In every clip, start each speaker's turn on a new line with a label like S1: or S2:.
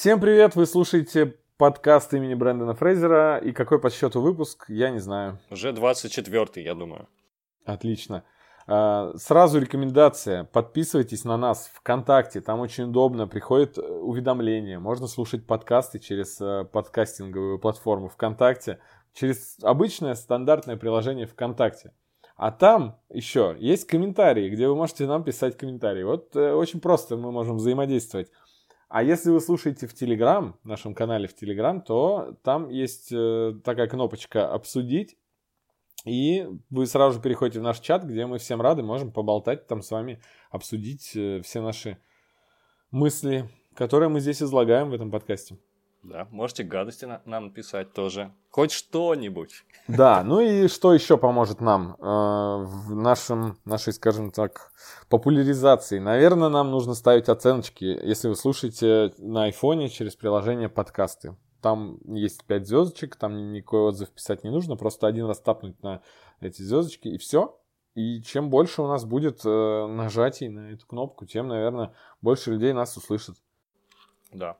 S1: Всем привет, вы слушаете подкаст имени Брэндона Фрейзера. И какой по счету выпуск, я не знаю.
S2: Уже 24-й, я думаю.
S1: Отлично. А, сразу рекомендация. Подписывайтесь на нас ВКонтакте. Там очень удобно. Приходят э, уведомления. Можно слушать подкасты через э, подкастинговую платформу ВКонтакте. Через обычное стандартное приложение ВКонтакте. А там еще есть комментарии, где вы можете нам писать комментарии. Вот э, очень просто мы можем взаимодействовать. А если вы слушаете в Телеграм, в нашем канале в Телеграм, то там есть э, такая кнопочка «Обсудить», и вы сразу же переходите в наш чат, где мы всем рады, можем поболтать там с вами, обсудить э, все наши мысли, которые мы здесь излагаем в этом подкасте.
S2: Да, можете гадости на- нам написать тоже. Хоть что-нибудь.
S1: Да, ну и что еще поможет нам э, в нашем, нашей, скажем так, популяризации? Наверное, нам нужно ставить оценочки, если вы слушаете на айфоне через приложение подкасты. Там есть 5 звездочек, там никакой отзыв писать не нужно, просто один раз тапнуть на эти звездочки и все. И чем больше у нас будет э, нажатий на эту кнопку, тем, наверное, больше людей нас услышат.
S2: Да.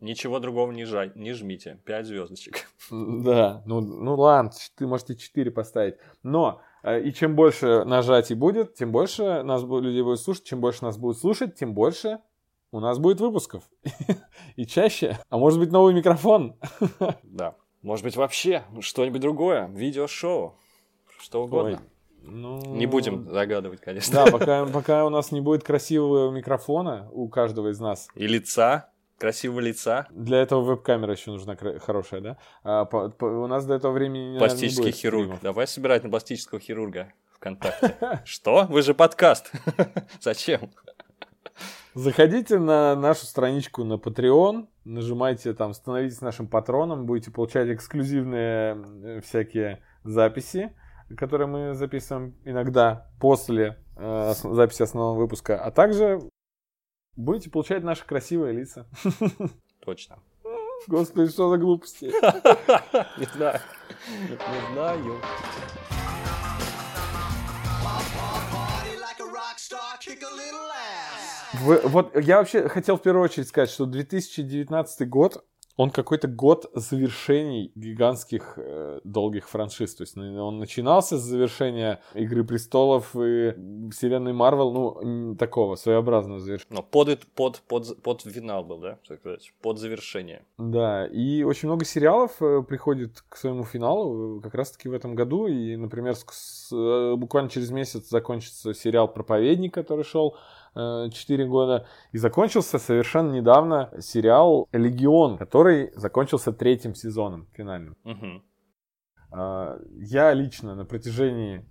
S2: Ничего другого не, жать, не жмите. 5 звездочек.
S1: Да, ну, ну ладно, ты можете 4 поставить. Но э, и чем больше нажатий будет, тем больше нас людей будет слушать. Чем больше нас будет слушать, тем больше у нас будет выпусков. И чаще. А может быть новый микрофон.
S2: Да. Может быть вообще что-нибудь другое. Видеошоу. Что угодно.
S1: Ой, ну...
S2: Не будем загадывать, конечно.
S1: Да, пока, пока у нас не будет красивого микрофона у каждого из нас.
S2: И лица. Красивого лица.
S1: Для этого веб-камера еще нужна хорошая, да? А, по- по- у нас до этого времени наверное, не
S2: Пластический
S1: будет
S2: хирург.
S1: стримов.
S2: Давай собирать на пластического хирурга ВКонтакте. Что? Вы же подкаст. Зачем?
S1: Заходите на нашу страничку на Patreon, нажимайте там, становитесь нашим патроном, будете получать эксклюзивные э, всякие записи, которые мы записываем иногда после э, записи основного выпуска, а также будете получать наши красивые лица.
S2: Точно.
S1: Господи, что за глупости.
S2: Не знаю. Не знаю.
S1: Вы- вот я вообще хотел в первую очередь сказать, что 2019 год, он какой-то год завершений гигантских э, долгих франшиз. То есть ну, он начинался с завершения Игры престолов и вселенной Марвел, ну, такого своеобразного завершения.
S2: Но под, под, под, под финал был, да? так сказать, Под завершение.
S1: Да, и очень много сериалов э, приходит к своему финалу э, как раз-таки в этом году. И, например, с- с- э, буквально через месяц закончится сериал «Проповедник», который шел 4 года. И закончился совершенно недавно сериал «Легион», который закончился третьим сезоном финальным. А, Я лично на протяжении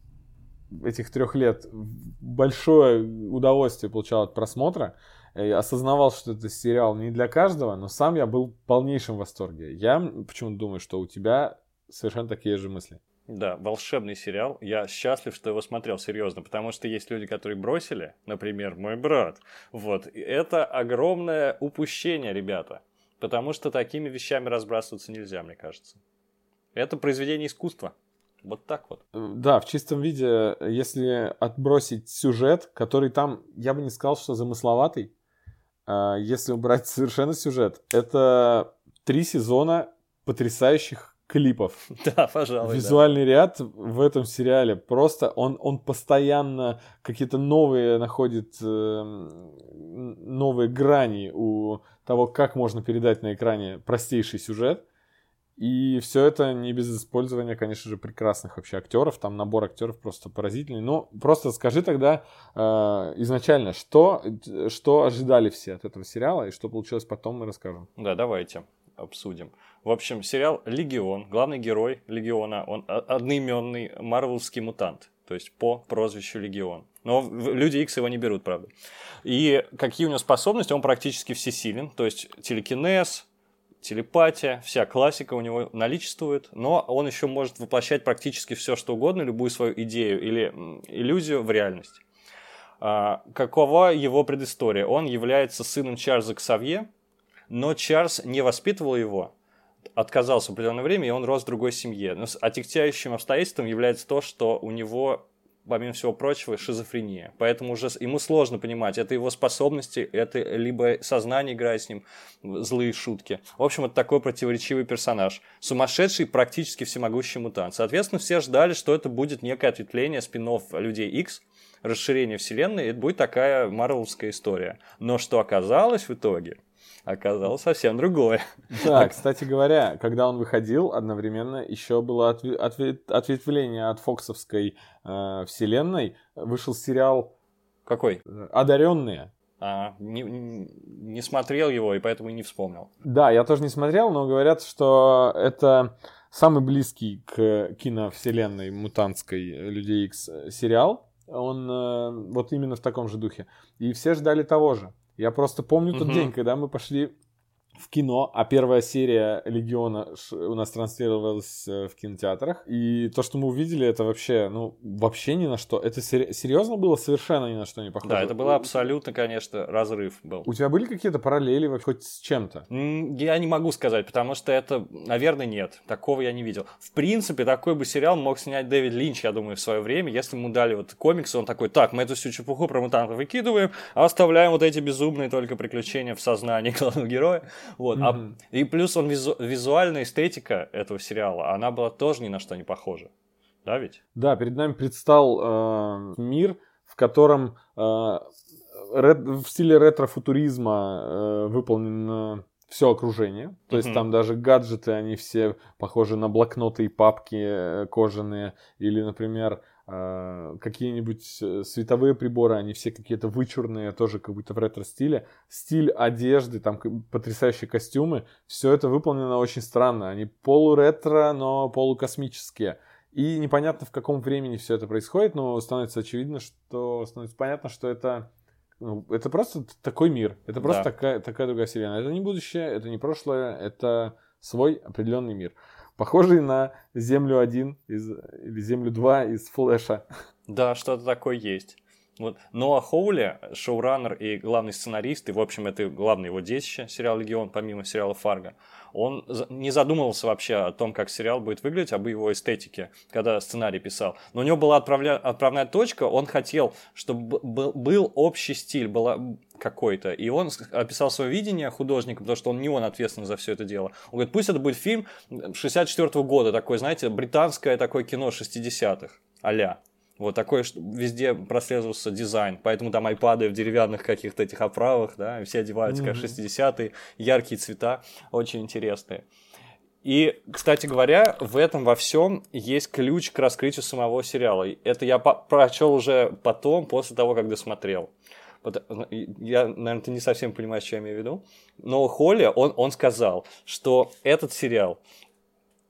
S1: этих трех лет большое удовольствие получал от просмотра. И осознавал, что это сериал не для каждого, но сам я был в полнейшем восторге. Я почему-то думаю, что у тебя совершенно такие же мысли.
S2: Да, волшебный сериал. Я счастлив, что его смотрел, серьезно, потому что есть люди, которые бросили, например, мой брат. Вот, и это огромное упущение, ребята, потому что такими вещами разбрасываться нельзя, мне кажется. Это произведение искусства. Вот так вот.
S1: Э, Да, в чистом виде, если отбросить сюжет, который там, я бы не сказал, что замысловатый, а если убрать совершенно сюжет, это три сезона потрясающих клипов.
S2: Да, пожалуй. да.
S1: Визуальный ряд в этом сериале просто он, он постоянно какие-то новые находит э, новые грани у того, как можно передать на экране простейший сюжет. И все это не без использования, конечно же, прекрасных вообще актеров. Там набор актеров просто поразительный. Ну, просто скажи тогда э, изначально, что, что ожидали все от этого сериала и что получилось потом, мы расскажем.
S2: Да, давайте обсудим. В общем, сериал «Легион». Главный герой Легиона, он одноименный марвелский мутант. То есть по прозвищу Легион. Но Люди Икс его не берут, правда. И какие у него способности? Он практически всесилен. То есть телекинез, телепатия, вся классика у него наличествует, но он еще может воплощать практически все, что угодно, любую свою идею или иллюзию в реальность. А, какова его предыстория? Он является сыном Чарльза Ксавье, но Чарльз не воспитывал его, отказался в определенное время, и он рос в другой семье. Но отягчающим обстоятельством является то, что у него помимо всего прочего, шизофрения. Поэтому уже ему сложно понимать, это его способности, это либо сознание играет с ним злые шутки. В общем, это такой противоречивый персонаж. Сумасшедший, практически всемогущий мутант. Соответственно, все ждали, что это будет некое ответвление спин Людей X, расширение вселенной, это будет такая марвеловская история. Но что оказалось в итоге? Оказалось совсем другое.
S1: Да, кстати говоря, когда он выходил, одновременно еще было отве- отве- ответвление от фоксовской э, вселенной. Вышел сериал
S2: Какой?
S1: э, «Одаренные».
S2: А, не, не смотрел его, и поэтому не вспомнил.
S1: Да, я тоже не смотрел, но говорят, что это самый близкий к киновселенной мутантской Людей Икс сериал. Он э, вот именно в таком же духе. И все ждали того же. Я просто помню тот день, когда мы пошли в кино, а первая серия Легиона у нас транслировалась э, в кинотеатрах. И то, что мы увидели, это вообще, ну, вообще ни на что. Это сери- серьезно было совершенно ни на что не похоже.
S2: Да, это был абсолютно, конечно, разрыв был.
S1: У тебя были какие-то параллели вообще хоть с чем-то?
S2: Я не могу сказать, потому что это, наверное, нет. Такого я не видел. В принципе, такой бы сериал мог снять Дэвид Линч, я думаю, в свое время. Если ему дали вот комиксы, он такой, так, мы эту всю чепуху про мутантов выкидываем, а оставляем вот эти безумные только приключения в сознании главного героя. Вот. А-
S1: Мгм.
S2: и плюс он визу- визуальная эстетика этого сериала, она была тоже ни на что не похожа. Да ведь?
S1: Да, перед нами предстал э, мир, в котором э, рет- в стиле ретро-футуризма э, выполнено все окружение. То есть
S2: Мгм.
S1: там даже гаджеты, они все похожи на блокноты и папки э, кожаные. Или, например, какие-нибудь э, световые приборы, они все какие-то вычурные, тоже как будто в ретро-стиле. Стиль одежды, там потрясающие костюмы. Все это выполнено очень странно. Они полуретро, но полукосмические. И непонятно, в каком времени все это происходит, но становится очевидно, что становится понятно, что это, ну, это просто такой мир. Это просто
S2: Да.
S1: такая, такая другая вселенная. Это не будущее, это не прошлое, это свой определенный мир. Похожий на Землю 1 из, или Землю 2 из Флэша.
S2: Да, что-то такое есть. Вот. Ноа Хоули, шоураннер и главный сценарист, и, в общем, это главное его детище, сериал «Легион», помимо сериала «Фарго», он не задумывался вообще о том, как сериал будет выглядеть, об его эстетике, когда сценарий писал. Но у него была отправля- отправная точка, он хотел, чтобы был общий стиль, была какой-то. И он описал свое видение художника, потому что он не он ответственен за все это дело. Он говорит, пусть это будет фильм 64 года, такой, знаете, британское такое кино 60-х, а вот такое, что везде прослеживался дизайн, поэтому там айпады в деревянных каких-то этих оправах, да, все одеваются как
S1: Мгм.
S2: 60-е, яркие цвета, очень интересные. И, кстати говоря, в этом во всем есть ключ к раскрытию самого сериала. Это я прочел уже потом, после того, как досмотрел. Пот- Я, наверное, ты не совсем понимаешь, что я имею в виду. Но Холли, он, он сказал, что этот сериал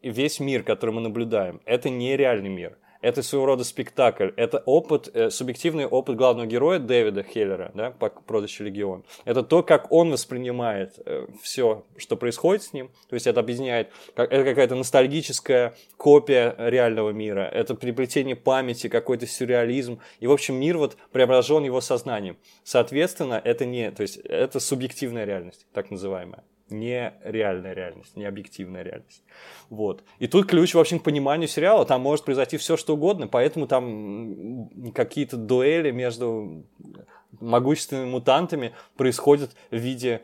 S2: весь мир, который мы наблюдаем, это не реальный мир. Это своего рода спектакль. Это опыт, э, субъективный опыт главного героя Дэвида Хеллера, да, по прозвищу Легион. Это то, как он воспринимает все, что происходит с ним. То есть это объединяет, как, это какая-то ностальгическая копия реального мира. Это приплетение памяти, какой-то сюрреализм. И, в общем, мир вот преображен его сознанием. Соответственно, это не, то есть это субъективная реальность, так называемая не реальная реальность, не объективная реальность. Вот. И тут ключ, в общем, к пониманию сериала. Там может произойти все, что угодно, поэтому там какие-то дуэли между могущественными мутантами происходят в виде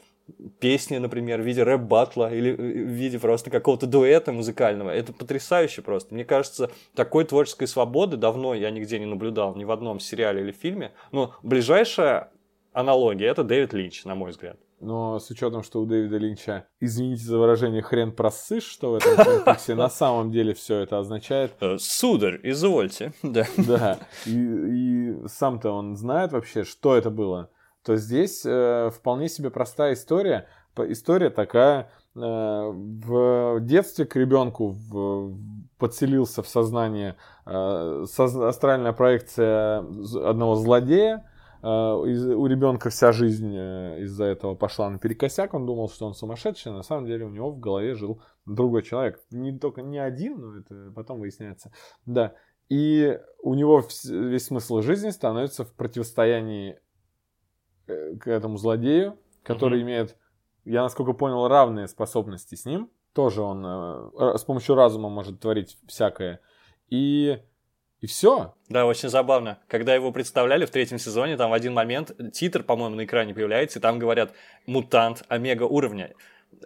S2: песни, например, в виде рэп-батла или э, в виде просто какого-то дуэта музыкального. Это потрясающе просто. Мне кажется, такой творческой свободы давно я нигде не наблюдал, ни в одном сериале или фильме. Но ближайшая аналогия — это Дэвид Линч, на мой взгляд.
S1: Но с учетом, что у Дэвида Линча, извините за выражение, хрен просышь, что в этом комплексе на самом деле все это означает.
S2: Э, Сударь, извольте. Да.
S1: Да. И, и сам-то он знает вообще, что это было. То здесь э, вполне себе простая история. История такая. э, в детстве к ребенку в- подселился в сознание э, астральная проекция одного злодея. Из- у ребенка вся жизнь э, из-за этого пошла наперекосяк. Он думал, что он сумасшедший. На самом деле у него в голове жил другой человек. Не только не один, но это потом выясняется. Да. И у него весь смысл жизни становится в противостоянии э, к этому злодею, который
S2: Мгм.
S1: имеет, я насколько понял, равные способности с ним. Тоже он э, с помощью разума может творить всякое. И, и все.
S2: Да, очень забавно. Когда его представляли в третьем сезоне, там в один момент титр, по-моему, на экране появляется, и там говорят «мутант омега уровня»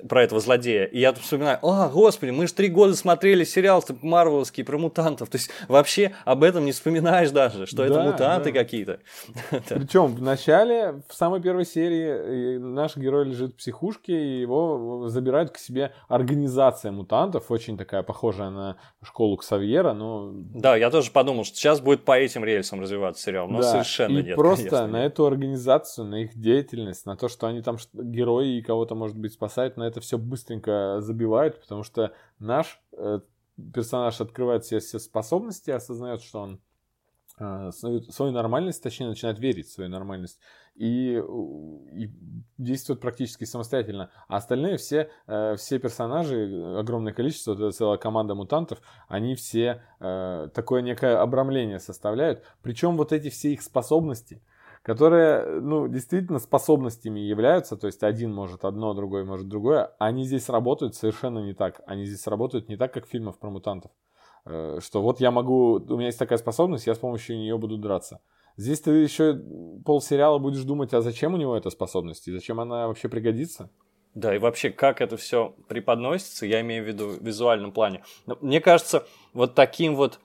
S2: про этого злодея. И я тут вспоминаю, о, господи, мы же три года смотрели сериал марвеловский про мутантов. То есть вообще об этом не вспоминаешь даже, что это
S1: Да,
S2: мутанты
S1: да.
S2: какие-то.
S1: Причем в начале, в самой первой серии, наш герой лежит в психушке, и его забирают к себе организация мутантов, очень такая похожая на школу Ксавьера, но
S2: Да, я тоже подумал, что сейчас будет по этим рельсам развиваться сериал, но
S1: Да,
S2: совершенно
S1: и
S2: нет.
S1: просто
S2: конечно,
S1: на эту организацию, на их деятельность, на то, что они там герои и кого-то, может быть, спасают, на это все быстренько забивают, потому что наш э, персонаж открывает все, все способности, осознает, что он э, свою, нормальность, точнее, начинает верить в свою нормальность и, и действует практически самостоятельно. А остальные все, э, все персонажи, огромное количество, вот целая команда мутантов, они все э, такое некое обрамление составляют. Причем вот эти все их способности, которые, ну, действительно способностями являются, то есть один может одно, другой может другое, они здесь работают совершенно не так. Они здесь работают не так, как в фильмах про мутантов. Э, Что вот я могу, у меня есть такая способность, я с помощью нее буду драться. Здесь ты еще полсериала будешь думать, а зачем у него эта способность и зачем она вообще пригодится?
S2: Да, и вообще, как это все преподносится, я имею в виду в визуальном плане. Мне кажется, вот таким вот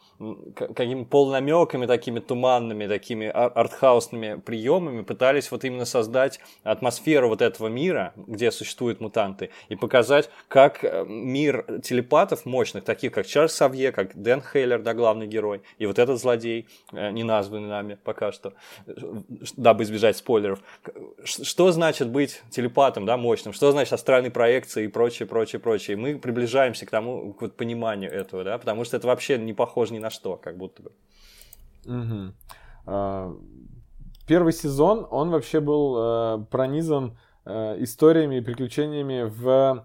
S2: какими полнамеками, такими туманными, такими ар- артхаусными приемами пытались вот именно создать атмосферу вот этого мира, где существуют мутанты, и показать, как э, мир телепатов мощных, таких как Чарльз Савье, как Дэн Хейлер, да, главный герой, и вот этот злодей, э, не названный нами пока что, э, дабы избежать спойлеров. Что значит быть телепатом, да, мощным? Что значит астральной проекции и прочее, прочее, прочее? Мы приближаемся к тому, к вот пониманию этого, да, потому что это вообще не похоже ни на что, как будто бы.
S1: А, Первый сезон, он вообще был э, пронизан э, историями и приключениями в,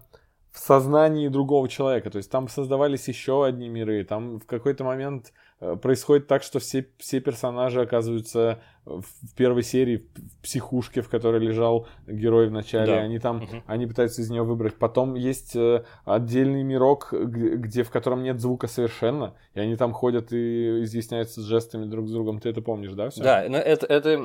S1: в сознании другого человека. То есть там создавались еще одни миры. Там в какой-то момент э, происходит так, что все, все персонажи оказываются в, первой серии в психушке, в которой лежал герой в начале.
S2: Да.
S1: Они там,
S2: Мгм.
S1: они пытаются из нее выбрать. Потом есть э, отдельный мирок, где, в котором нет звука совершенно. И они там ходят и изъясняются с жестами друг с другом. Ты это помнишь, да? всё?
S2: Да, но это, это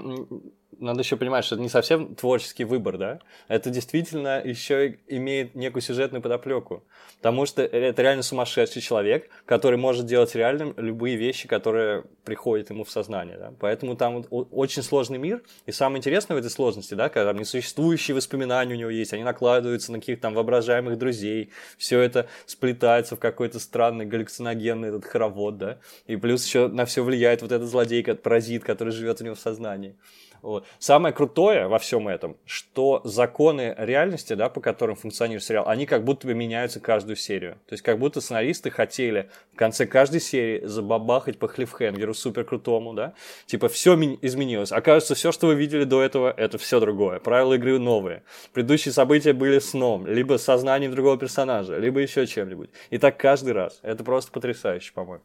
S2: надо еще понимать, что это не совсем творческий выбор, да? Это действительно еще имеет некую сюжетную подоплеку. Потому что это реально сумасшедший человек, который может делать реально любые вещи, которые приходят ему в сознание, да? Поэтому там очень сложный мир, и самое интересное в этой сложности, да, когда там несуществующие воспоминания у него есть, они накладываются на каких-то там воображаемых друзей, все это сплетается в какой-то странный галлюциногенный этот хоровод, да, и плюс еще на все влияет вот этот злодей, как паразит, который живет у него в сознании. Вот. Самое крутое во всем этом, что законы реальности, да, по которым функционирует сериал, они как будто бы меняются каждую серию. То есть как будто сценаристы хотели в конце каждой серии забабахать по клиффхенгеру супер крутому, да, типа все изменилось. Окажется, все, что вы видели до этого, это все другое. Правила игры новые. Предыдущие события были сном, либо сознанием другого персонажа, либо еще чем-нибудь. И так каждый раз. Это просто потрясающе, по-моему.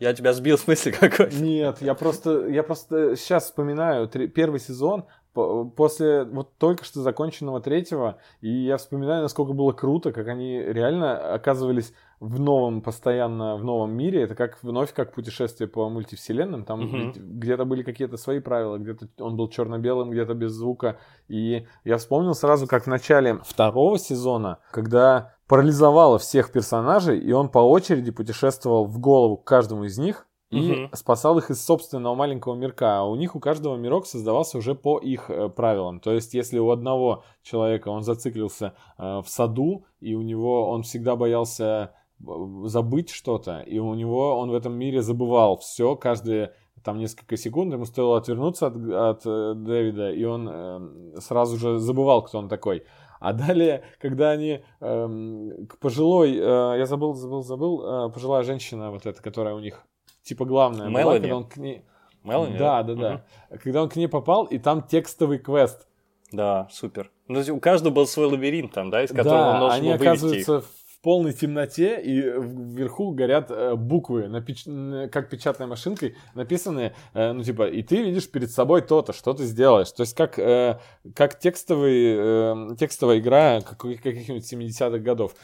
S2: Я тебя сбил в смысле какой?
S1: Нет, я просто, я просто сейчас вспоминаю три- первый сезон после вот только что законченного третьего, и я вспоминаю, насколько было круто, как они реально оказывались в новом, постоянно в новом мире. Это как вновь как путешествие по мультивселенным. Там
S2: Мгм.
S1: ведь где-то были какие-то свои правила, где-то он был черно-белым, где-то без звука. И я вспомнил сразу, как в начале второго сезона, когда парализовало всех персонажей, и он по очереди путешествовал в голову к каждому из них и
S2: Мгм.
S1: спасал их из собственного маленького мирка. А у них у каждого мирок создавался уже по их э, правилам. То есть, если у одного человека он зациклился э, в саду, и у него он всегда боялся э, забыть что-то, и у него он в этом мире забывал все, каждые там несколько секунд ему стоило отвернуться от, от э, Дэвида, и он э, сразу же забывал, кто он такой. А далее, когда они эм, к пожилой, э, я забыл, забыл, забыл, э, пожилая женщина вот эта, которая у них типа главная была,
S2: Мелани?
S1: когда он к ней...
S2: Мелани,
S1: да, да, да. Когда он к ней попал, и там текстовый квест.
S2: Да, супер. Ну, у каждого был свой лабиринт там, да, из которого он
S1: Да,
S2: должен
S1: они
S2: вывести их.
S1: оказываются в в полной темноте, и вверху горят э, буквы, напеч... как печатной машинкой, написанные, э, ну, типа, и ты видишь перед собой то-то, что ты сделаешь. То есть, как, э, как текстовый, э, текстовая игра каких-нибудь 70-х годов.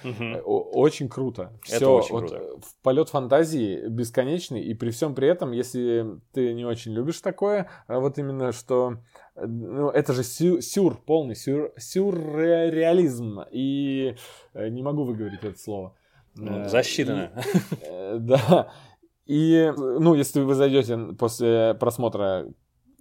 S1: О- Очень круто.
S2: Это
S1: Всё,
S2: очень
S1: вот,
S2: круто.
S1: в полет фантазии бесконечный, и при всем при этом, если ты не очень любишь такое, а вот именно что ну, это же сю- сюр, полный сюр, сюрреализм. И э, не могу выговорить это слово.
S2: Ну,
S1: Э,
S2: Засчитано.
S1: и, э, Да. И, ну, если вы зайдете после просмотра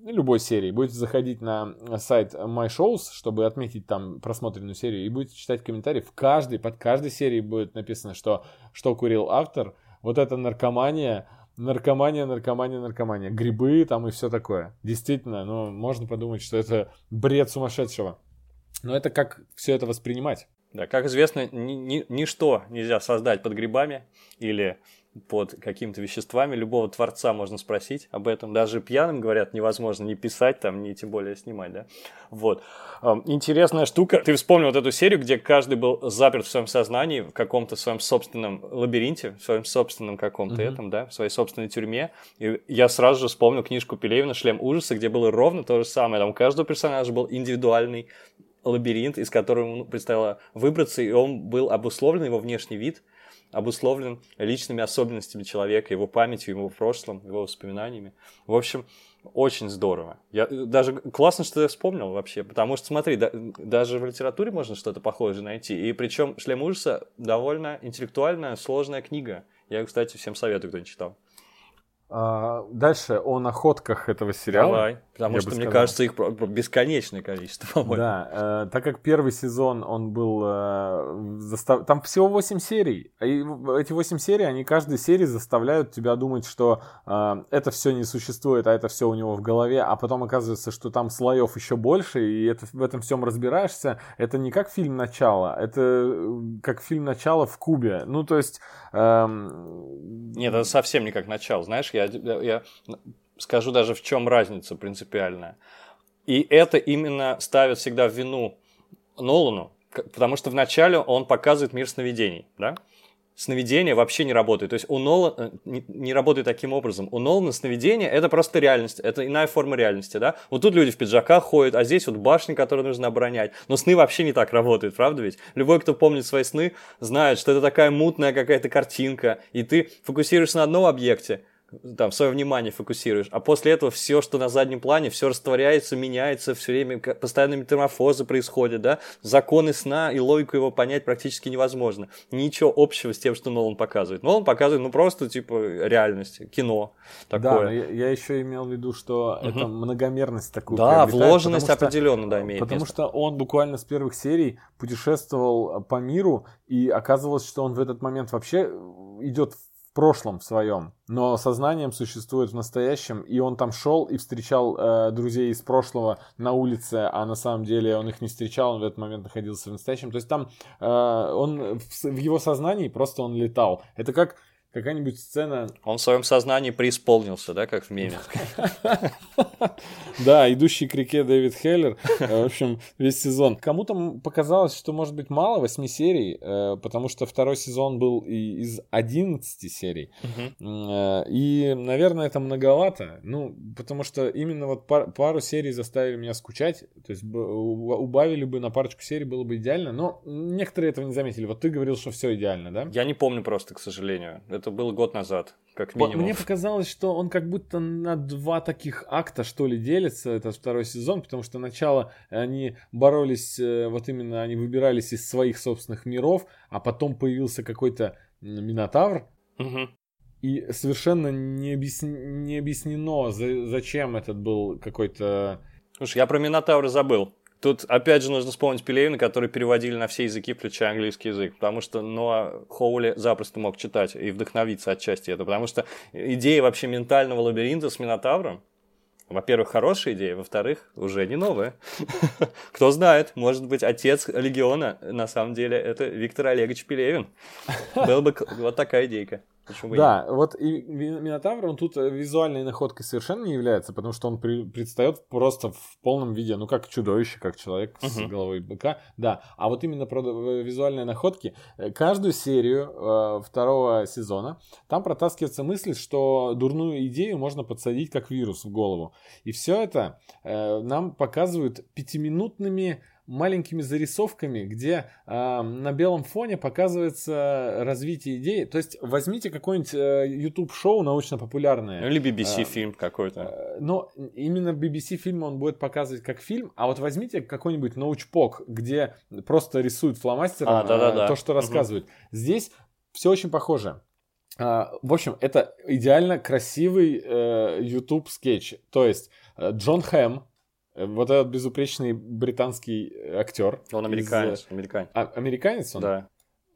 S1: любой серии, будете заходить на сайт My Shows, чтобы отметить там просмотренную серию, и будете читать комментарии, в каждой, под каждой серией будет написано, что, что курил автор, вот это наркомания, наркомания, наркомания, наркомания, грибы там и все такое. Действительно, ну, можно подумать, что это бред сумасшедшего. Но это как все это воспринимать?
S2: Да, как известно, ни- ни- ничто нельзя создать под грибами или под какими-то веществами. Любого творца можно спросить об этом. Даже пьяным, говорят, невозможно не писать там, не тем более снимать, да? Вот. Интересная штука. Ты вспомнил вот эту серию, где каждый был заперт в своем сознании, в каком-то своем собственном лабиринте, в своем собственном каком-то
S1: Мгм.
S2: этом, да, в своей собственной тюрьме. И я сразу же вспомнил книжку Пелевина «Шлем ужаса», где было ровно то же самое. Там у каждого персонажа был индивидуальный лабиринт, из которого ему предстояло выбраться, и он был обусловлен, его внешний вид обусловлен личными особенностями человека, его памятью, его прошлым, его воспоминаниями. В общем, очень здорово. Я, даже классно, что я вспомнил вообще, потому что, смотри, да- даже в литературе можно что-то похожее найти, и причем «Шлем ужаса» довольно интеллектуальная, сложная книга. Я, кстати, всем советую, кто не читал.
S1: А, дальше о находках этого сериала.
S2: Давай, потому что, мне
S1: сказал.
S2: кажется, их бесконечное количество, по-моему.
S1: Да, э, так как первый сезон, он был... э, застав- Там всего 8 серий. И эти 8 серий, они каждой серии заставляют тебя думать, что э, это все не существует, а это все у него в голове. А потом оказывается, что там слоев еще больше, и это, в этом всем разбираешься. Это не как фильм «Начало», это э, как фильм «Начало» в Кубе. Ну, то есть... эм,
S2: Нет, это совсем не как начало. Знаешь, я, я- скажу даже, в чем разница принципиальная. И это именно ставит всегда в вину Нолану, потому что вначале он показывает мир сновидений, да? Сновидение вообще не работает. То есть у Нолана не, не работает таким образом. У Нолана сновидение это просто реальность, это иная форма реальности, да? Вот тут люди в пиджаках ходят, а здесь вот башни, которые нужно оборонять. Но сны вообще не так работают, правда ведь? Любой, кто помнит свои сны, знает, что это такая мутная какая-то картинка, и ты фокусируешься на одном объекте, там, свое внимание фокусируешь, а после этого все, что на заднем плане, все растворяется, меняется, все время постоянные метаморфозы происходят, да, законы сна и логику его понять практически невозможно. Ничего общего с тем, что Нолан показывает. Нолан показывает, ну, просто, типа, реальность, кино
S1: Да,
S2: такое.
S1: но я, я еще имел в виду, что это многомерность такую
S2: Да, вложенность
S1: потому что-
S2: определенно, да, имеет
S1: Потому
S2: место.
S1: что он буквально с первых серий путешествовал по миру, и оказывалось, что он в этот момент вообще идет в прошлом в своем, но сознанием существует в настоящем, и он там шел и встречал э, друзей из прошлого на улице, а на самом деле он их не встречал, он в этот момент находился в настоящем. То есть там э, он в, в его сознании просто он летал. Это как какая-нибудь сцена
S2: Он в своем сознании преисполнился, да, как в меме.
S1: Да, идущий к реке Дэвид Хеллер. Э, В общем, весь сезон. Кому-то показалось, что может быть мало 8 серий, э, потому что второй сезон был из 11 серий. Э, И, наверное, это многовато. Ну, потому что именно вот пар- пару серий заставили меня скучать. То есть убавили бы на парочку серий, было бы идеально. Но некоторые этого не заметили. Вот ты говорил, что все идеально, да?
S2: Я не помню просто, к сожалению. Это было год назад, как минимум.
S1: Мне показалось, что он как будто на два таких акта, что ли, делится, этот второй сезон, потому что начало они боролись, э, вот именно они выбирались из своих собственных миров, а потом появился какой-то Минотавр,
S2: Мгм.
S1: и совершенно не, объясн- не объяснено, за- зачем этот был какой-то...
S2: Слушай, я про Минотавра забыл. Тут, опять же, нужно вспомнить Пелевина, который переводили на все языки, включая английский язык. Потому что Ноа Хоули запросто мог читать и вдохновиться отчасти это. Потому что идея вообще ментального лабиринта с Минотавром, во-первых, хорошая идея, во-вторых, уже не новая. Кто знает, может быть, отец Легиона, на самом деле, это Виктор Олегович Пелевин. Была бы вот такая идейка. Почему
S1: Да, вот и Ми- Минотавр, он тут э, визуальной находкой совершенно не является, потому что он при- предстает просто в полном виде, ну, как чудовище, как человек с
S2: Мгм.
S1: головой быка. Да, а вот именно про э, визуальные находки, э, каждую серию э, второго сезона, там протаскивается мысль, что дурную идею можно подсадить как вирус в голову. И все это э, нам показывают пятиминутными маленькими зарисовками, где э, на белом фоне показывается развитие идеи. То есть возьмите какое-нибудь э, YouTube-шоу научно-популярное.
S2: Или BBC
S1: А,
S2: фильм какой-то.
S1: Э, Но именно BBC фильм он будет показывать как фильм, а вот возьмите какой-нибудь научпок, где просто рисуют фломастером
S2: А, да-да-да.
S1: э, то, что рассказывают. Здесь все очень похоже. А, В общем, это идеально красивый э, YouTube скетч. То есть э, Джон Хэм, э, вот этот безупречный британский э, актер.
S2: Он
S1: из,
S2: американец. Американец.
S1: а, американец он?
S2: Да.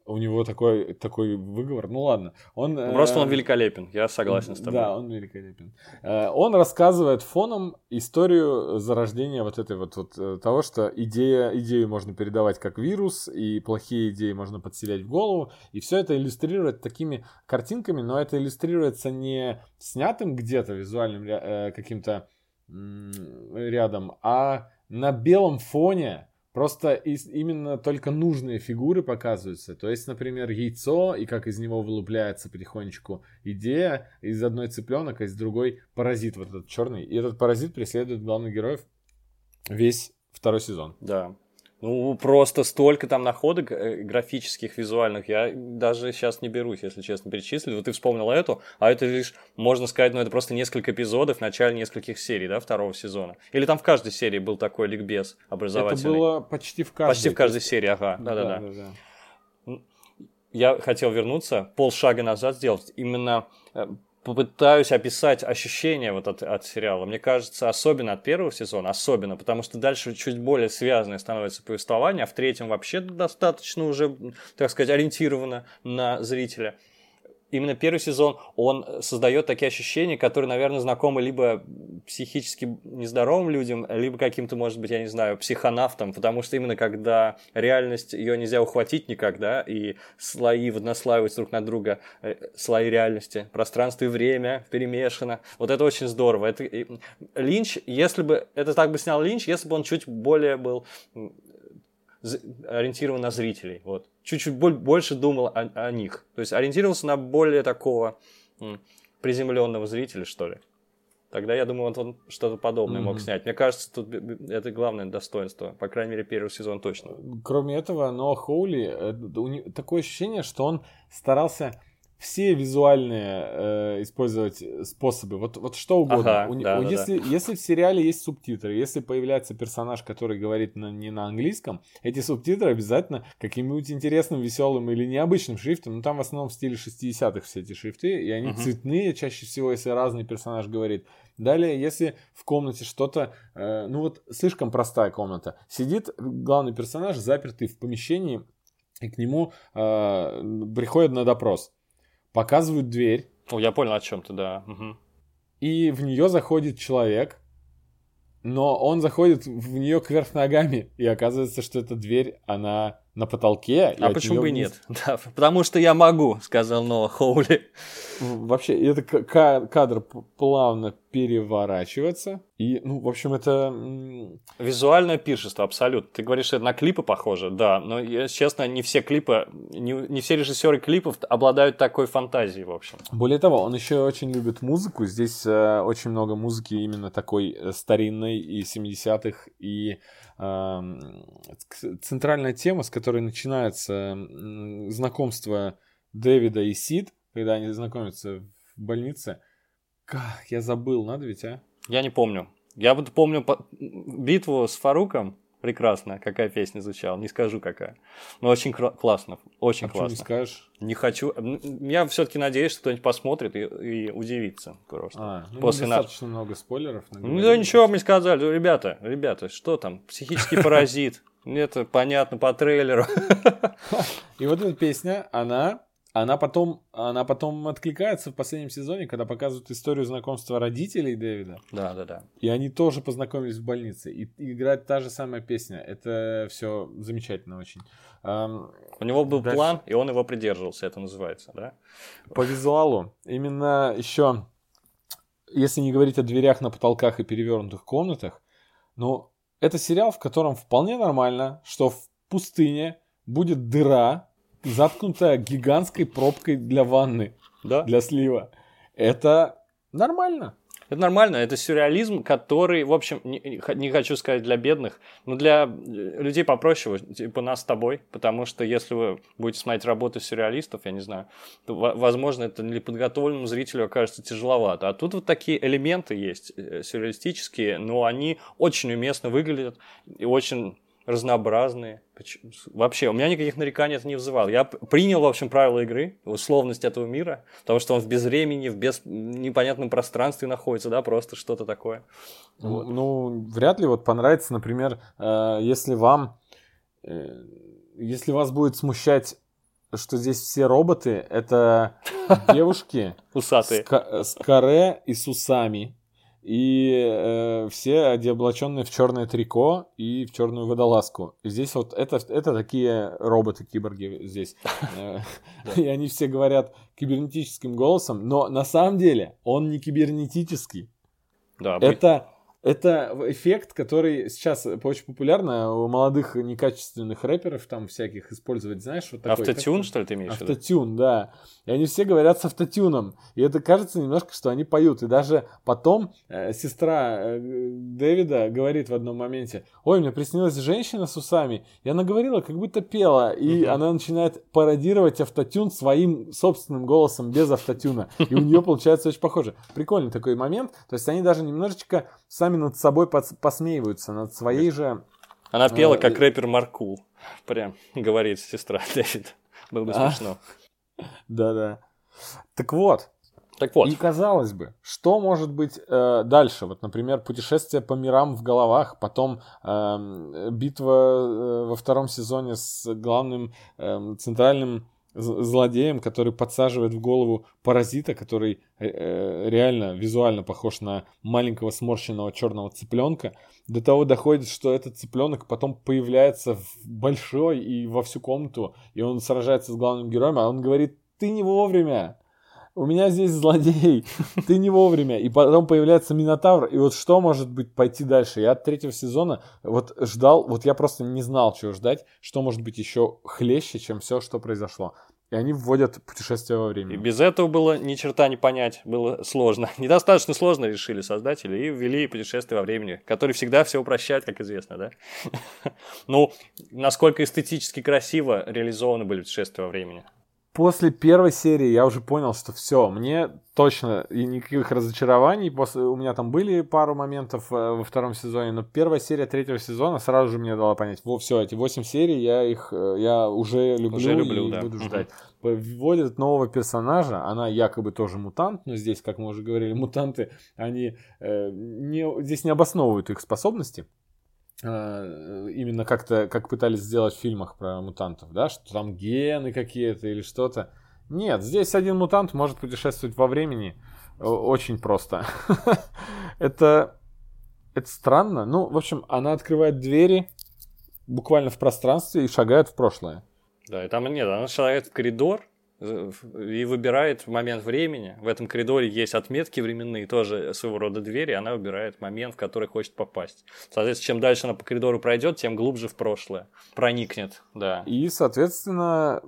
S1: У него такой, такой выговор. Ну ладно. Он,
S2: Просто
S1: э,
S2: он великолепен, я согласен с тобой.
S1: да, он великолепен. Э, Он рассказывает фоном историю зарождения вот этой вот, вот э, того, что идея, идею можно передавать как вирус, и плохие идеи можно подселять в голову. И все это иллюстрирует такими картинками, но это иллюстрируется не снятым где-то визуальным э, каким-то рядом, а на белом фоне Просто из- именно только нужные фигуры показываются. То есть, например, яйцо, и как из него вылупляется потихонечку идея, из одной цыпленок, а из другой паразит, вот этот черный. И этот паразит преследует главных героев весь второй сезон.
S2: Да. Ну, просто столько там находок э, графических, визуальных. Я даже сейчас не берусь, если честно, перечислить. Вот ты вспомнил эту, а это лишь, можно сказать, ну, это просто несколько эпизодов в начале нескольких серий, да, второго сезона. Или там в каждой серии был такой ликбез
S1: Это
S2: образовательный.
S1: было почти в каждой.
S2: Почти в каждой серии, ага. Да-да-да.
S1: да.
S2: я хотел вернуться, полшага назад сделать. Именно э, попытаюсь описать ощущения вот от, от сериала. Мне кажется, особенно от первого сезона, особенно, потому что дальше чуть более связанное становится повествование, а в третьем вообще достаточно уже, так сказать, ориентировано на зрителя. Именно первый сезон, он создает такие ощущения, которые, наверное, знакомы либо психически нездоровым людям, либо каким-то, может быть, я не знаю, психонавтам, потому что именно когда реальность, ее нельзя ухватить никогда, и слои наслаиваются друг на друга, э, слои реальности, пространство и время перемешано, вот это очень здорово. Это, Линч, если бы, это так бы снял Линч, если бы он чуть более был ориентирован на зрителей, вот. Чуть-чуть боль- больше думал о, о них. То есть ориентировался на более такого приземленного зрителя, что ли. Тогда, я думаю, он что-то подобное мог
S1: Мгм.
S2: снять. Мне кажется, тут это главное достоинство. По крайней мере, первый сезон точно.
S1: Кроме этого, Ноа Хоули, э, такое ощущение, что он старался все визуальные э, использовать способы, вот, вот что угодно.
S2: Ага,
S1: У
S2: да,
S1: у-
S2: да,
S1: если, если в сериале есть субтитры, если появляется персонаж, который говорит на- не на английском, эти субтитры обязательно каким-нибудь интересным, веселым или необычным шрифтом, ну там в основном в стиле 60-х все эти шрифты, и они
S2: Мгм.
S1: цветные чаще всего, если разный персонаж говорит. Далее, если в комнате что-то, э, ну вот слишком простая комната, сидит главный персонаж запертый в помещении, и к нему э, приходят на допрос. Показывают дверь,
S2: О, я понял, о чем ты, да. Мгм.
S1: и в нее заходит человек, но он заходит в нее кверх ногами, и оказывается, что эта дверь, она на потолке. и
S2: А почему бы и
S1: вниз-
S2: нет? Да, потому что я могу, сказал Ноа Хоули.
S1: Вообще, это кадр плавно переворачивается. И, ну, в общем, это...
S2: Визуальное пиршество, абсолютно. Ты говоришь, что это на клипы похоже, да. Но, честно, не все клипы, не, не все режиссеры клипов обладают такой фантазией, в общем.
S1: Более того, он еще очень любит музыку. Здесь э, очень много музыки именно такой э, старинной и 70-х. И центральная тема, с которой начинается знакомство Дэвида и Сид, когда они знакомятся в больнице. Как, я забыл, надо ведь, а?
S2: Я не помню. Я вот помню по- битву с Фаруком. Прекрасно, какая песня звучала. Не скажу, какая. Но очень кра- классно. Очень
S1: а почему не
S2: классно.
S1: скажешь?
S2: Не хочу. Я все-таки надеюсь, что кто-нибудь посмотрит и, и удивится просто.
S1: А, ну,
S2: После нас-
S1: достаточно много спойлеров.
S2: Ну да ничего мне сказали. Ребята, ребята, что там? Психический паразит. Это понятно по трейлеру.
S1: И вот эта песня, она она потом, она потом откликается в последнем сезоне, когда показывают историю знакомства родителей Дэвида.
S2: Да, да, да.
S1: И они тоже познакомились в больнице. И, и играет та же самая песня. Это все замечательно очень.
S2: У него был
S1: Дальше.
S2: план, и он его придерживался, это называется, да?
S1: по визуалу. Именно еще, если не говорить о дверях на потолках и перевернутых комнатах, ну, это сериал, в котором вполне нормально, что в пустыне будет дыра, заткнутая гигантской пробкой для ванны,
S2: Да.
S1: для слива. Это нормально.
S2: Это нормально, это сюрреализм, который, в общем, не, не хочу сказать для бедных, но для э, людей попроще, типа нас с тобой, потому что если вы будете смотреть работы сюрреалистов, я не знаю, то, во- возможно, это для подготовленному зрителю окажется тяжеловато. А тут вот такие элементы есть э, сюрреалистические, но они очень уместно выглядят и очень разнообразные. Вообще, у меня никаких нареканий это не вызывало. Я принял, в общем, правила игры, условность этого мира, потому что он в безвремени, в без... непонятном пространстве находится, да, просто что-то такое. Вот.
S1: Ну, вряд ли вот понравится, например, э, если вам, э, если вас будет смущать, что здесь все роботы, это девушки с, с каре и с усами. И э, все облаченные в черное трико и в черную водолазку. И здесь вот это, это такие роботы-киборги здесь. Э, И они все говорят кибернетическим голосом, но на самом деле он не кибернетический.
S2: Да,
S1: Это, это эффект, который сейчас очень популярно у молодых некачественных рэперов там всяких использовать, знаешь, вот такой.
S2: Автотюн,
S1: как-
S2: что ли, ты имеешь в виду?
S1: Автотюн, да. И они все говорят с автотюном. И это кажется немножко, что они поют. И даже потом э, сестра э, Дэвида говорит в одном моменте, ой, мне приснилась женщина с усами. И она говорила, как будто пела. И
S2: Мгм.
S1: она начинает пародировать автотюн своим собственным голосом без автотюна. И у нее получается очень похоже. Прикольный такой момент. То есть они даже немножечко сами над собой посмеиваются, над своей же...
S2: Она пела,
S1: э,
S2: как рэпер Маркул. Прям говорит сестра Дэвид. Было бы
S1: А.
S2: смешно.
S1: Да-да. Так вот,
S2: Так вот,
S1: И казалось бы, что может быть э, дальше? Вот, например, путешествие по мирам в головах, потом эм, битва э, во втором сезоне с главным эм, центральным злодеем, который подсаживает в голову паразита, который э, э, реально визуально похож на маленького сморщенного черного цыпленка. До того доходит, что этот цыпленок потом появляется в большой и во всю комнату, и он сражается с главным героем, а он говорит, ты не вовремя, у меня здесь злодей, ты не вовремя. И потом появляется Минотавр, и вот что может быть пойти дальше? Я от третьего сезона вот ждал, вот я просто не знал, чего ждать, что может быть еще хлеще, чем все, что произошло. И они вводят путешествие во
S2: и
S1: времени.
S2: без этого было ни черта не понять, было сложно. Недостаточно сложно решили создатели и ввели путешествие во времени, который всегда все упрощает, как известно, да? Ну, насколько эстетически красиво реализованы были путешествия во времени.
S1: После первой серии я уже понял, что все, мне точно и никаких разочарований. После, у меня там были пару моментов э, во втором сезоне, но первая серия третьего сезона сразу же мне дала понять, во, все, эти восемь серий я их э, я уже люблю,
S2: Уже люблю,
S1: и
S2: да.
S1: буду ждать. Вводят нового персонажа, она якобы тоже мутант, но здесь, как мы уже говорили, мутанты, они э, не, здесь не обосновывают их способности. Э, именно как-то, как пытались сделать в фильмах про мутантов, да, что там гены какие-то или что-то. Нет, здесь один мутант может путешествовать во времени О- очень просто. Это, это странно. Ну, в общем, она открывает двери буквально в пространстве и шагает в прошлое.
S2: Да, и там нет, она шагает в коридор э, и выбирает момент времени. В этом коридоре есть отметки временные, тоже своего рода двери, она выбирает момент, в который хочет попасть. Соответственно, чем дальше она по коридору пройдет, тем глубже в прошлое проникнет, да.
S1: И, соответственно,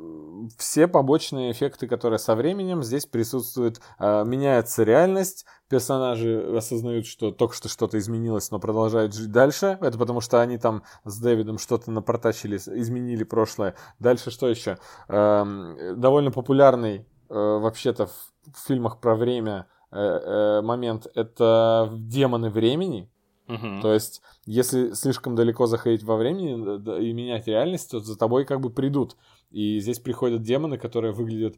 S1: все побочные эффекты, которые со временем здесь присутствуют, э, меняется реальность, персонажи осознают, что только что что-то изменилось, но продолжают жить дальше. Это потому что они там с Дэвидом что-то напортачили, изменили прошлое. Дальше что еще? Эм, довольно популярный э, вообще-то в, в фильмах про время э, э, момент это демоны времени.
S2: Мгм.
S1: То есть, если слишком далеко заходить во времени д- и менять реальность, то за тобой как бы придут. И здесь приходят демоны, которые выглядят,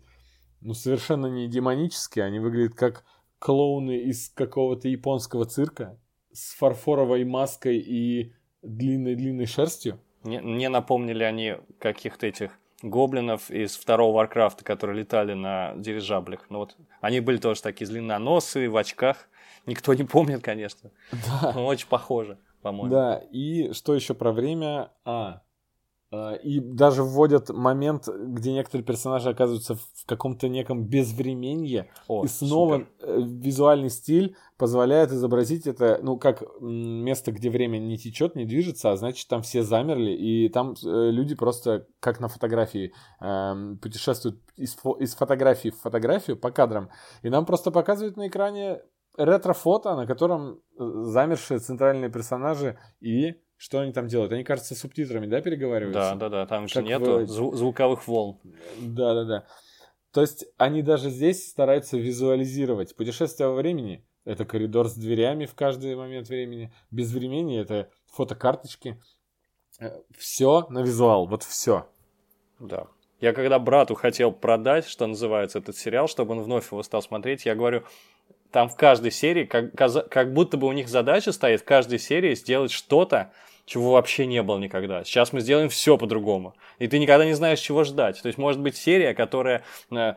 S1: ну, совершенно не демонически, они выглядят как клоуны из какого-то японского цирка с фарфоровой маской и длинной-длинной шерстью.
S2: Не, не напомнили они каких-то этих гоблинов из второго Варкрафта, которые летали на дирижаблях. Ну вот, они были тоже такие длинноносые, в очках. Никто не помнит, конечно.
S1: Да.
S2: Но очень похоже, по-моему.
S1: Да, и что еще про время? А, и даже вводят момент, где некоторые персонажи оказываются в каком-то неком безвременье,
S2: О,
S1: и снова
S2: супер.
S1: э, визуальный стиль позволяет изобразить это, ну, как место, где время не течет, не движется, а значит, там все замерли, и там э, люди просто, как на фотографии, эм, путешествуют из, фо- из фотографии в фотографию по кадрам, и нам просто показывают на экране ретро-фото, на котором э, замершие центральные персонажи и что они там делают? Они, кажется, субтитрами, да, переговариваются?
S2: Да, да, да, там же
S1: Как
S2: нету
S1: в-
S2: зву- звуковых волн.
S1: Да, да, да. То есть они даже здесь стараются визуализировать. Путешествие во времени — это коридор с дверями в каждый момент времени. Без времени — это фотокарточки. Все на визуал, вот все.
S2: Да. Я когда брату хотел продать, что называется, этот сериал, чтобы он вновь его стал смотреть, я говорю, там в каждой серии, как, как будто бы у них задача стоит в каждой серии сделать что-то, чего вообще не было никогда. Сейчас мы сделаем все по-другому. И ты никогда не знаешь, чего ждать. То есть, может быть, серия, которая, э,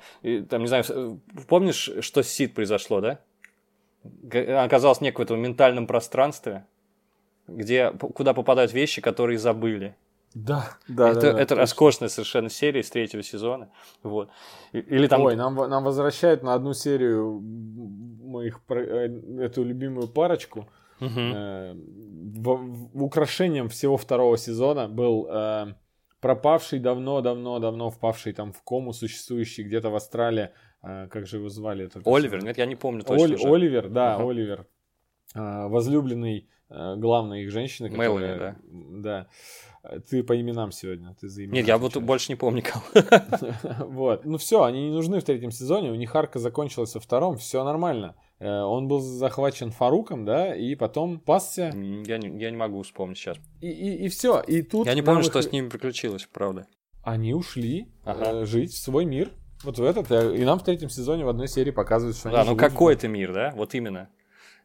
S2: там, не знаю, э, помнишь, что с Сид произошло, да? Некое в этом ментальном пространстве, где, куда попадают вещи, которые забыли.
S1: Да, да,
S2: это, это роскошная совершенно серия из третьего сезона. Вот. Или там...
S1: Ой, нам, нам возвращают на одну серию моих э, эту любимую парочку.
S2: Мгм.
S1: Э, в- в- украшением всего второго сезона был э, пропавший давно-давно-давно впавший там в кому существующий где-то в Австралии. э, как же его звали?
S2: Оливер, нет, я не помню точно. Уже.
S1: Оливер, да,
S2: Ага.
S1: Оливер. Э, возлюбленный э, главной их женщины.
S2: Мелани,
S1: которая- Да. Э, Ты по именам сегодня, ты за имена
S2: Нет, я вот больше не помню кого.
S1: Вот. Ну все, они не нужны в третьем сезоне. У них арка закончилась во втором, все нормально. Э, Он был захвачен Фаруком, да, и потом пасся.
S2: Я не, я не могу вспомнить сейчас.
S1: И, и, все. И тут
S2: Я не помню,
S1: их-
S2: что с ними приключилось, правда.
S1: Они ушли
S2: Ага.
S1: э, жить в свой мир. Вот в этот. И нам в третьем сезоне в одной серии показывают, что
S2: Да,
S1: они
S2: ну
S1: живут в-
S2: какой это мир, да? Вот именно.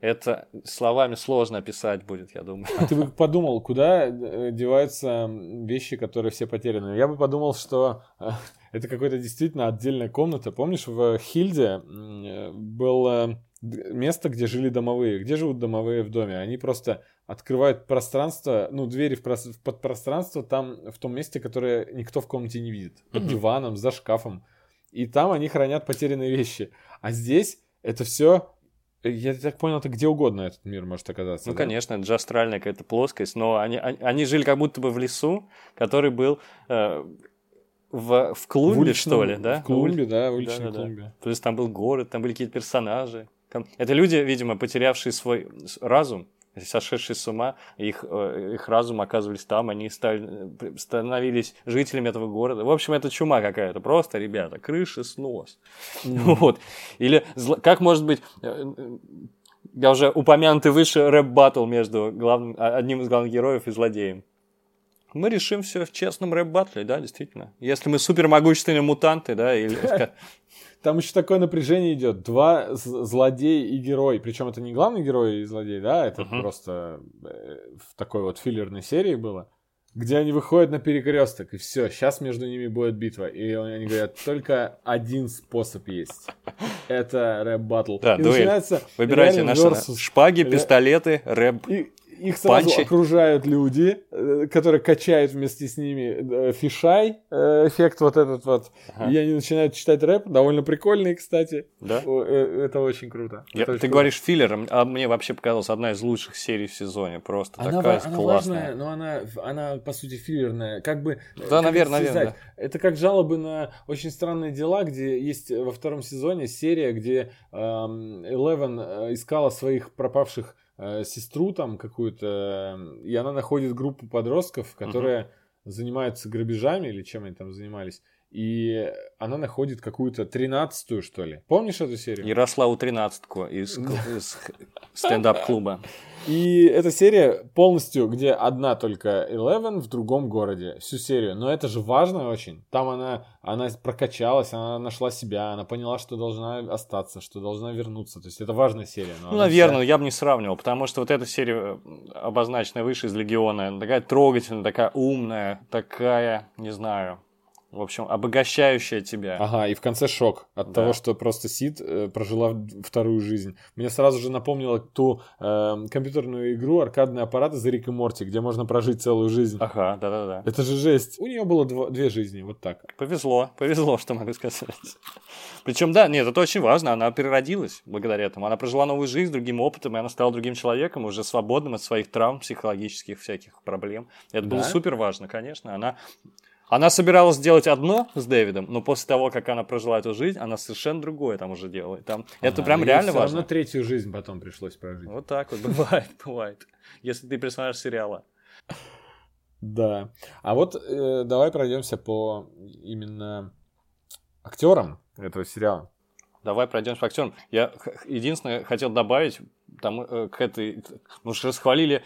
S2: Это словами сложно описать будет, я думаю.
S1: А ты бы подумал, куда э, деваются вещи, которые все потеряны? Я бы подумал, что э, это какая-то действительно отдельная комната. Помнишь, в Хильде э, было место, где жили домовые. Где живут домовые в доме? Они просто открывают пространство, ну, двери в, прос- в подпространство там, в том месте, которое никто в комнате не видит. Под диваном, за шкафом. И там они хранят потерянные вещи. А здесь это все... Я так понял, это где угодно этот мир может оказаться.
S2: Ну,
S1: да?
S2: конечно, это же астральная какая-то плоскость, но они, они, они жили как будто бы в лесу, который был э, в, в клумбе,
S1: В уличном-
S2: что ли, да?
S1: В клумбе, да, в уличной
S2: Да-да-да.
S1: клумбе.
S2: То есть там был город, там были какие-то персонажи. Там- Это люди, видимо, потерявшие свой разум, сошедшие с ума, их, э, их разум оказывались там, они стали, э, становились жителями этого города. В общем, это чума какая-то. Просто, ребята, крыши снос. Вот. Или как может быть... э, Я уже упомянутый выше рэп-баттл между главным, а- одним из главных героев и злодеем. Мы решим все в честном рэп-баттле, да, действительно. Если мы супермогущественные мутанты, да, или...
S1: Там еще такое напряжение идет. Два злодей и герой. Причем это не главный герой и злодей, да, это
S2: Мгм.
S1: просто э, в такой вот филлерной серии было. Где они выходят на перекресток, и все, сейчас между ними будет битва. И они говорят, только один способ есть. Это рэп-баттл.
S2: Да,
S1: и
S2: дуэль.
S1: начинается
S2: Выбирайте наши
S1: versus.
S2: шпаги, пистолеты, рэп.
S1: И их сразу
S2: Панчи.
S1: окружают люди, э, которые качают вместе с ними э, fisheye, э, эффект вот этот вот.
S2: Ага.
S1: И они начинают читать рэп, довольно прикольный, кстати.
S2: Да?
S1: Это очень круто.
S2: Я-
S1: Это очень
S2: ты
S1: круто.
S2: говоришь филлером, а мне вообще показалась одна из лучших серий в сезоне. Просто
S1: Она,
S2: такая
S1: она
S2: классная.
S1: важная, но она, она, по сути, филлерная. Как бы...
S2: Да,
S1: как
S2: наверное, наверное,
S1: Это как жалобы на очень странные дела, где есть во втором сезоне серия, где эм, Элевен э, искала своих пропавших э, сестру там какую-то, и она находит группу подростков, которые занимаются грабежами или чем они там занимались. И она находит какую-то тринадцатую, что ли. Помнишь эту серию?
S2: Ярославу тринадцатку из, из стендап-клуба.
S1: И эта серия полностью, где одна только Eleven в другом городе, всю серию. Но это же важно очень. Там она, она прокачалась, она нашла себя, она поняла, что должна остаться, что должна вернуться. То есть это важная серия.
S2: Ну, наверное,
S1: вся-
S2: я бы не сравнивал, потому что вот эта серия, э, обозначенная выше из Легиона, она такая трогательная, такая умная, такая, не знаю, в общем, обогащающая тебя.
S1: Ага, и в конце шок от
S2: Да.
S1: того, что просто Сид э, прожила вторую жизнь. Мне сразу же напомнило ту э, компьютерную игру «Аркадный аппарат» из Рик и Морти, где можно прожить целую жизнь.
S2: Ага, да-да-да.
S1: Это же жесть. У нее было дво- две жизни, вот так.
S2: Повезло, повезло, что могу сказать. Причем, да, нет, это очень важно, она переродилась благодаря этому. Она прожила новую жизнь с другим опытом, и она стала другим человеком, уже свободным от своих травм, психологических всяких проблем. Это было
S1: Да?
S2: супер важно, конечно. Она, она собиралась сделать одно с Дэвидом, но после того, как она прожила эту жизнь, она совершенно другое там уже делает. Там, это
S1: Ага,
S2: прям реально важно.
S1: равно третью жизнь потом пришлось прожить.
S2: Вот так вот бывает, бывает. Если ты персонаж сериала.
S1: Да. А вот э, давай пройдемся по именно актерам этого сериала.
S2: Давай пройдем по актерам. Я единственное хотел добавить там, э, к этой... Мы уж расхвалили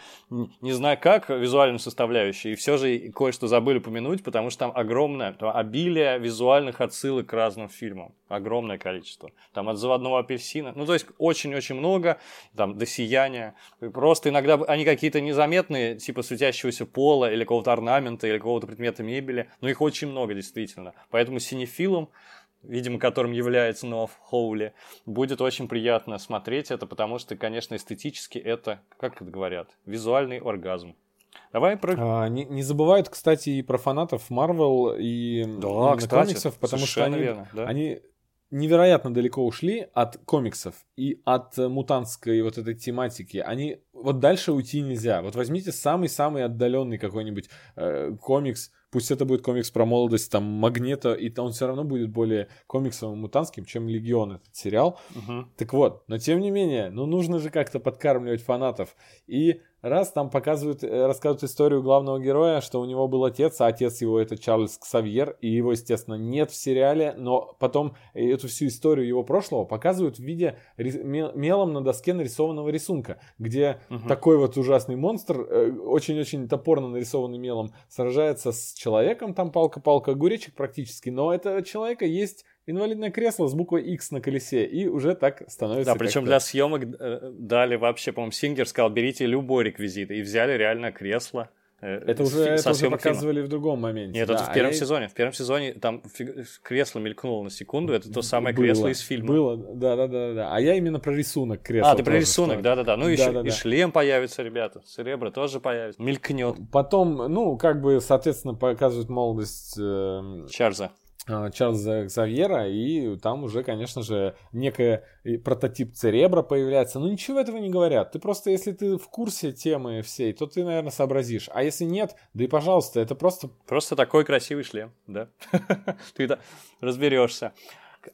S2: не знаю как визуальную составляющую, и все же кое-что забыли упомянуть, потому что там огромное там обилие визуальных отсылок к разным фильмам. Огромное количество. Там от «Заводного апельсина». Ну, то есть очень-очень много. Там до «Сияния». Просто иногда они какие-то незаметные, типа светящегося пола или какого-то орнамента или какого-то предмета мебели. Но их очень много, действительно. Поэтому синефилам видимо, которым является Ноф Хоули, будет очень приятно смотреть это, потому что, конечно, эстетически это, как это говорят, визуальный оргазм. Давай про...
S1: А, не, не забывают, кстати, и про фанатов Марвел и
S2: Да, кстати,
S1: комиксов, потому что они,
S2: верно, да.
S1: они невероятно далеко ушли от комиксов и от мутантской вот этой тематики. Они вот дальше уйти нельзя. Вот возьмите самый-самый отдаленный какой-нибудь э, комикс, пусть это будет комикс про молодость там Магнета, и он все равно будет более комиксовым мутантским, чем Легион этот сериал.
S2: Мгм.
S1: Так вот, но тем не менее, ну нужно же как-то подкармливать фанатов. И раз там показывают, э, рассказывают историю главного героя, что у него был отец, а отец его это Чарльз Ксавьер, и его, естественно, нет в сериале, но потом эту всю историю его прошлого показывают в виде мелом на доске нарисованного рисунка, где
S2: Мгм.
S1: такой вот ужасный монстр, э, очень-очень топорно нарисованный мелом, сражается с человеком, там палка-палка огуречек практически, но этого человека есть инвалидное кресло с буквой X на колесе, и уже так становится
S2: Да, причем для съемок э, дали вообще, по-моему, Сингер сказал, берите любой реквизит, и взяли реально кресло. э,
S1: Это уже, это уже
S2: съемок фильма.
S1: показывали в другом моменте.
S2: Нет,
S1: да,
S2: это в
S1: а
S2: первом
S1: я-
S2: сезоне. В первом сезоне там кресло мелькнуло на секунду, это то самое
S1: Было,
S2: кресло из фильма.
S1: Было, да, да, да, да. А я именно про рисунок кресла.
S2: А, ты про рисунок,
S1: что-
S2: да-да-да. Ну, еще
S1: Да-да-да.
S2: и шлем появится, ребята. Серебро тоже появится. Мелькнет.
S1: Потом, ну, как бы, соответственно, показывают молодость
S2: Чарза.
S1: э, Чарльза Ксавьера, и там уже, конечно же, некая и прототип Церебра появляется. Но ничего этого не говорят. Ты просто, если ты в курсе темы всей, то ты, наверное, сообразишь. А если нет, да и пожалуйста, это просто...
S2: Просто такой красивый шлем, да. Ты разберешься.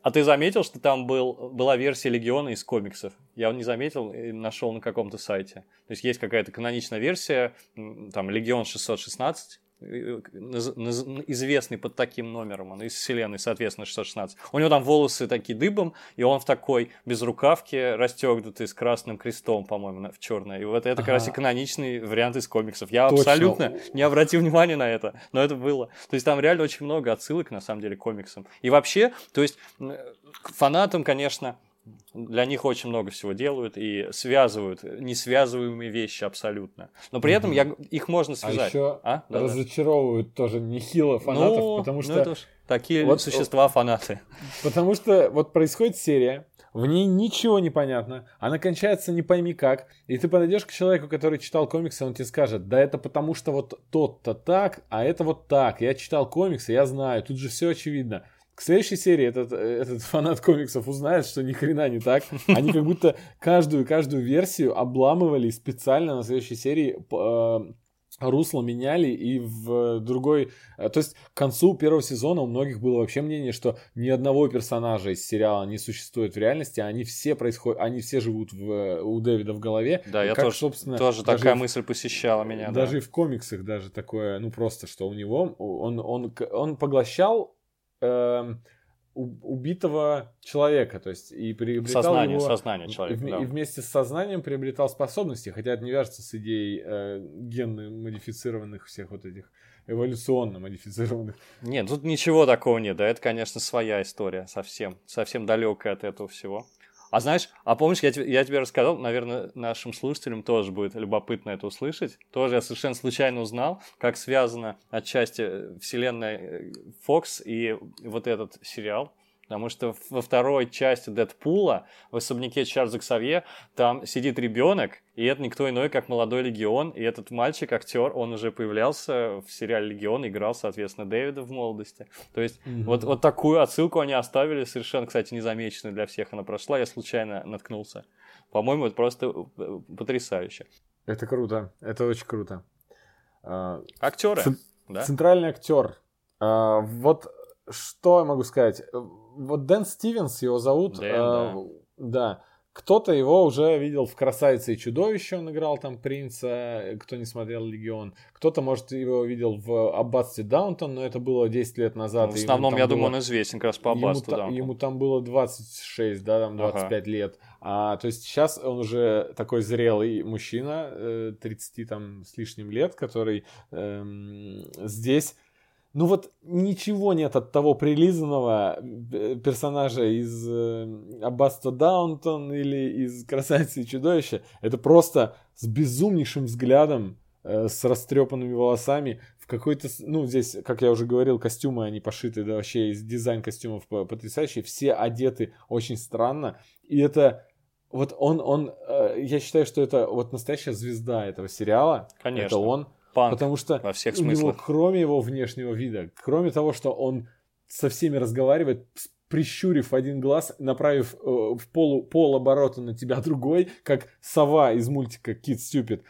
S2: А ты заметил, что там был, была версия Легиона из комиксов? Я не заметил и нашел на каком-то сайте. То есть есть какая-то каноничная версия, там Легион 616, э, наз- наз- известный под таким номером, он из вселенной, соответственно, 616. У него там волосы такие дыбом, и он в такой безрукавке расстегнутый с красным крестом, по-моему, в черное. И вот это как раз и
S1: Ага.
S2: каноничный вариант из комиксов. Я
S1: Точно.
S2: абсолютно не обратил внимания на это, но это было. То есть там реально очень много отсылок, на самом деле, к комиксам. И вообще, то есть фанатам, конечно, для них очень много всего делают и связывают несвязываемые вещи абсолютно. Но при этом я, их можно
S1: А
S2: связать.
S1: еще
S2: А? Да-да.
S1: разочаровывают тоже нехило фанатов,
S2: Ну,
S1: потому
S2: ну
S1: что...
S2: это уж такие
S1: Вот-
S2: существа фанаты.
S1: Потому что вот происходит серия, в ней ничего не понятно, она кончается не пойми как, и ты подойдешь к человеку, который читал комиксы, он тебе скажет, да это потому что вот тот-то так, а это вот так, я читал комиксы, я знаю, тут же все очевидно. К следующей серии этот, этот фанат комиксов узнает, что ни хрена не так. Они как будто каждую, каждую версию обламывали специально на следующей серии э, русло меняли и в другой... э, То есть к концу первого сезона у многих было вообще мнение, что ни одного персонажа из сериала не существует в реальности, они все происходят, они все живут в, у Дэвида в голове.
S2: Да,
S1: И
S2: я
S1: как,
S2: тоже,
S1: собственно,
S2: тоже такая
S1: в-
S2: мысль посещала меня. да.
S1: даже и в комиксах даже такое, ну просто, что у него, он, он, к- он поглощал у- убитого человека, то есть и приобретал
S2: Сознание,
S1: его...
S2: сознание
S1: и
S2: человека.
S1: вме-
S2: да.
S1: И вместе с сознанием приобретал способности, хотя это не вяжется с идеей э, генно модифицированных всех вот этих эволюционно модифицированных.
S2: Нет, тут ничего такого нет, да, это, конечно, своя история, совсем, совсем далекая от этого всего. А знаешь, а помнишь, я тебе, я тебе рассказал, наверное, нашим слушателям тоже будет любопытно это услышать. Тоже я совершенно случайно узнал, как связана отчасти вселенная э, Fox и вот этот сериал. Потому что во второй части Дэдпула в особняке Чарльза Ксавье там сидит ребенок, и это никто иной, как молодой Легион. И этот мальчик, актер, он уже появлялся в сериале Легион, играл, соответственно, Дэвида в молодости. То есть mm-hmm. вот, вот такую отсылку они оставили, совершенно, кстати, незамеченной для всех она прошла. Я случайно наткнулся. По-моему, это просто э, потрясающе.
S1: Это круто, это очень круто.
S2: Актеры,
S1: Ц-
S2: да?
S1: Центральный актер. А, вот что я могу сказать? Вот Дэн Стивенс его зовут.
S2: Дэн,
S1: а, да. Кто-то его уже видел в «Красавице и чудовище», он играл там принца, кто не смотрел «Легион». Кто-то, может, его видел в «Аббатстве Даунтон», но это было 10 лет назад.
S2: Ну, в
S1: ему
S2: основном, я
S1: было-
S2: думаю, он известен как раз по
S1: ему,
S2: Аббасту
S1: та-
S2: Даунтон.
S1: ему там было 26, да, там 25 лет. А, то есть сейчас он уже такой зрелый мужчина, э, 30 там с лишним лет, который эм, здесь... Ну вот ничего нет от того прилизанного э, персонажа из э, Аббатства Даунтон или из Красавицы и Чудовища. Это просто с безумнейшим взглядом, э, с растрепанными волосами, в какой-то, ну, здесь, как я уже говорил, костюмы, они пошиты, да, вообще из дизайн костюмов по- потрясающий, все одеты очень странно, и это, вот он, он, э, я считаю, что это вот настоящая звезда этого сериала,
S2: Конечно.
S1: это он,
S2: Панк
S1: потому что
S2: во всех
S1: у него, кроме его внешнего вида, кроме того, что он со всеми разговаривает, прищурив один глаз, направив э, в полу, полоборота на тебя другой, как сова из мультика Kid Stupid.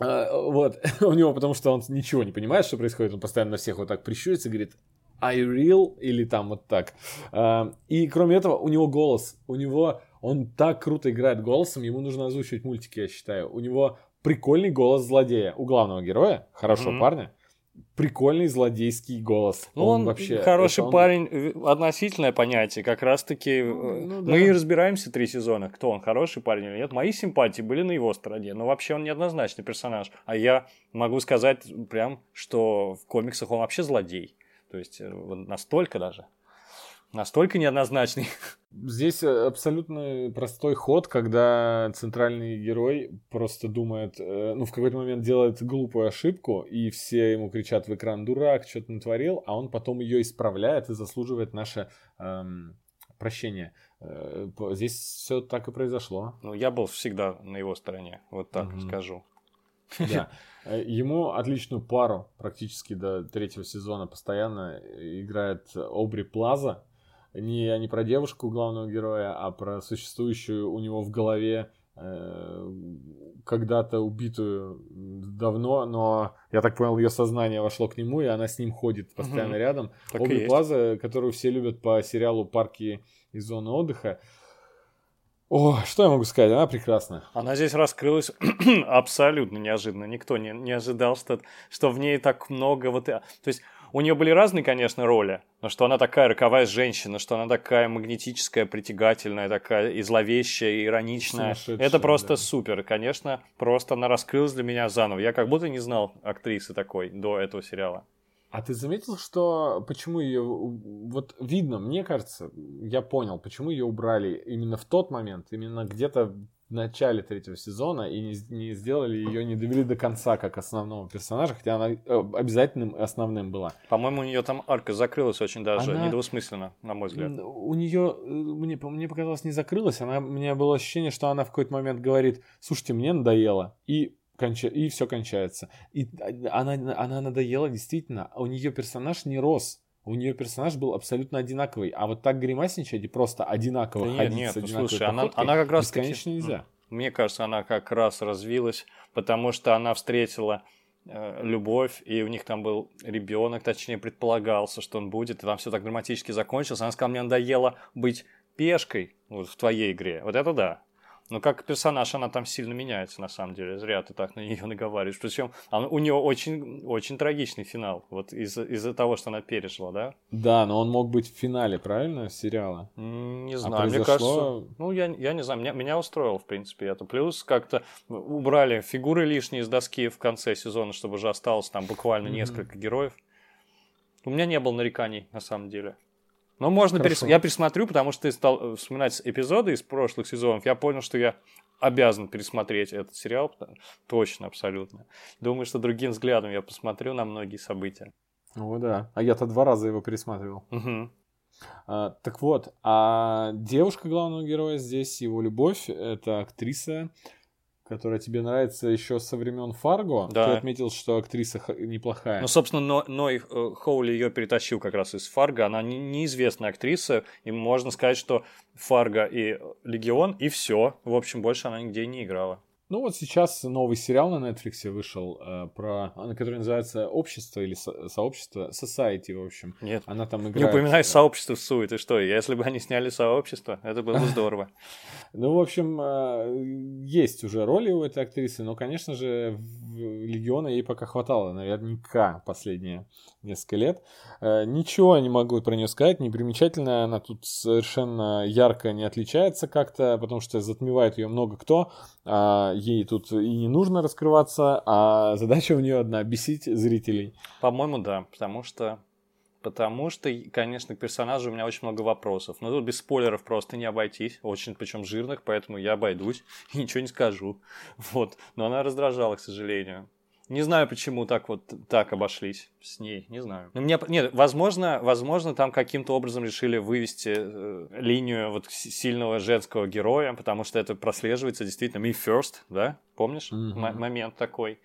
S1: А, вот, у него, потому что он ничего не понимает, что происходит, он постоянно на всех вот так прищурится и говорит I real или там вот так. А, И кроме этого, у него голос, у него, он так круто играет голосом, ему нужно озвучивать мультики, я считаю. У него прикольный голос злодея, у главного героя, хорошего
S2: Мгм.
S1: парня, прикольный злодейский голос.
S2: Ну, он,
S1: вообще
S2: хороший
S1: он-
S2: парень, э, относительное понятие. Как раз-таки э,
S1: ну да.
S2: мы и разбираемся три сезона, кто он, хороший парень или нет. Мои симпатии были на его стороне, но вообще он неоднозначный персонаж. А я могу сказать прям, что в комиксах он вообще злодей. То есть э, настолько даже. Настолько неоднозначный.
S1: Здесь э, абсолютно простой ход, когда центральный герой просто думает, э, ну, в какой-то момент делает глупую ошибку, и все ему кричат в экран «дурак, что ты натворил», а он потом ее исправляет и заслуживает наше эм, прощение. Э, Здесь все так и произошло.
S2: Ну, я был всегда на его стороне, вот так
S1: Мгм.
S2: скажу.
S1: Да. Э, Ему отличную пару практически до третьего сезона постоянно играет Обри Плаза. Не, не про девушку главного героя, а про существующую у него в голове э, когда-то убитую давно, но я так понял, ее сознание вошло к нему, и она с ним ходит постоянно
S2: Мгм.
S1: рядом.
S2: Так
S1: Обри. Плаза, которую все любят по сериалу «Парки и зоны отдыха». О, что я могу сказать? Она прекрасна.
S2: Она здесь раскрылась абсолютно неожиданно. Никто не, не ожидал, что, что в ней так много вот... э, То есть у нее были разные, конечно, роли, но что она такая роковая женщина, что она такая магнетическая, притягательная, такая и зловещая, и ироничная. Это просто
S1: да.
S2: супер. Конечно, просто она раскрылась для меня заново. Я как будто не знал актрисы такой до этого сериала.
S1: А ты заметил, что почему ее вот видно, мне кажется, я понял, почему ее убрали именно в тот момент, именно где-то в начале третьего сезона и не, не сделали ее, не довели до конца как основного персонажа, хотя она э, обязательным основным была.
S2: По-моему, у нее там арка закрылась очень даже
S1: Она-
S2: недвусмысленно, на мой взгляд.
S1: У нее, э, мне, мне показалось, не закрылась. Она, у меня было ощущение, что она в какой-то момент говорит, слушайте, мне надоело. И, конча... и все кончается. И а, она, она надоела действительно. У нее персонаж не рос. У нее персонаж был абсолютно одинаковый. А вот так гримасничать и просто одинаково
S2: Да нет,
S1: ходить
S2: нет,
S1: с
S2: ну, слушай, она, она как раз таки-
S1: бесконечно нельзя.
S2: Мне кажется, она как раз развилась, потому что она встретила э, любовь, и у них там был ребенок, точнее, предполагался, что он будет, и там все так драматически закончилось. Она сказала, мне надоело быть пешкой вот, в твоей игре. Вот это да. Но как персонаж она там сильно меняется, на самом деле. Зря ты так на нее наговариваешь. Причем она- у нее очень, очень трагичный финал. Вот из-за из того, что она пережила, да?
S1: Да, но он мог быть в финале, правильно, сериала?
S2: Не
S1: А
S2: знаю, мне
S1: произошло-
S2: кажется, ну я, я не знаю, меня, меня устроило в принципе это. Плюс как-то убрали фигуры лишние из доски в конце сезона, чтобы уже осталось там буквально несколько героев. У меня не было нареканий на самом деле. Ну, можно
S1: Хорошо.
S2: перес- Я пересмотрю, потому что ты стал э, вспоминать эпизоды из прошлых сезонов. Я понял, что я обязан пересмотреть этот сериал. Точно, абсолютно. Думаю, что другим взглядом я посмотрю на многие события.
S1: О, да. А я-то два раза его пересматривал.
S2: Мгм.
S1: А, так вот, а девушка главного героя здесь, его любовь, это актриса, которая тебе нравится еще со времен Фарго.
S2: Да.
S1: Ты отметил, что актриса неплохая.
S2: Ну, собственно, Но- Ной э, Хоули ее перетащил как раз из Фарго. Она не- неизвестная актриса, и можно сказать, что Фарго и Легион, и все. В общем, больше она нигде не играла.
S1: Ну вот сейчас новый сериал на Netflix вышел, э, про, который называется «Общество» или со- «Сообщество», «Society», в общем.
S2: Нет,
S1: Она там
S2: не
S1: играет...
S2: упоминай
S1: э,
S2: сообщество в Суе, ты что? Если бы они сняли сообщество, это было бы здорово.
S1: Ну, в общем, э, есть уже роли у этой актрисы, но, конечно же, Легиона ей пока хватало, наверняка, последние несколько лет. Ничего не могу про нее сказать, непримечательная, она тут совершенно ярко не отличается как-то, потому что затмевает ее много кто, а ей тут и не нужно раскрываться, а задача у нее одна — бесить зрителей.
S2: По-моему, да, потому что... Потому что, конечно, к персонажу у меня очень много вопросов. Но тут без спойлеров просто не обойтись. Очень, причем жирных, поэтому я обойдусь и ничего не скажу. Вот. Но она раздражала, к сожалению. Не знаю, почему так вот так обошлись с ней, не знаю. Но мне, нет, возможно, возможно, там каким-то образом решили вывести э, линию вот сильного женского героя, потому что это прослеживается действительно me first, да, помнишь. М- момент такой.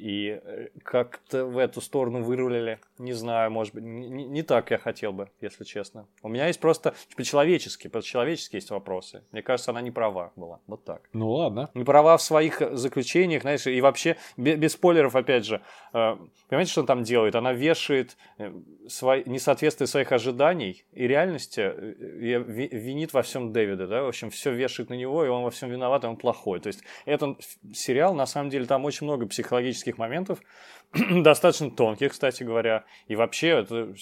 S2: И э, как-то в эту сторону вырулили. Не знаю, может быть, не, не- так я хотел бы, если честно. У меня есть просто по-человечески, по-человечески есть вопросы. Мне кажется, она не права была. Вот так.
S1: Ну, ладно.
S2: Не права в своих э, заключениях, знаешь, и вообще, бе- без, спойлеров, опять же, э, понимаете, что она там делает? Она вешает свои, несоответствие своих ожиданий и реальности, и ви- винит во всем Дэвида, да, в общем, все вешает на него, и он во всем виноват, и он плохой. То есть, этот сериал, на самом деле, там очень много психологических моментов, достаточно тонких, кстати говоря, и вообще это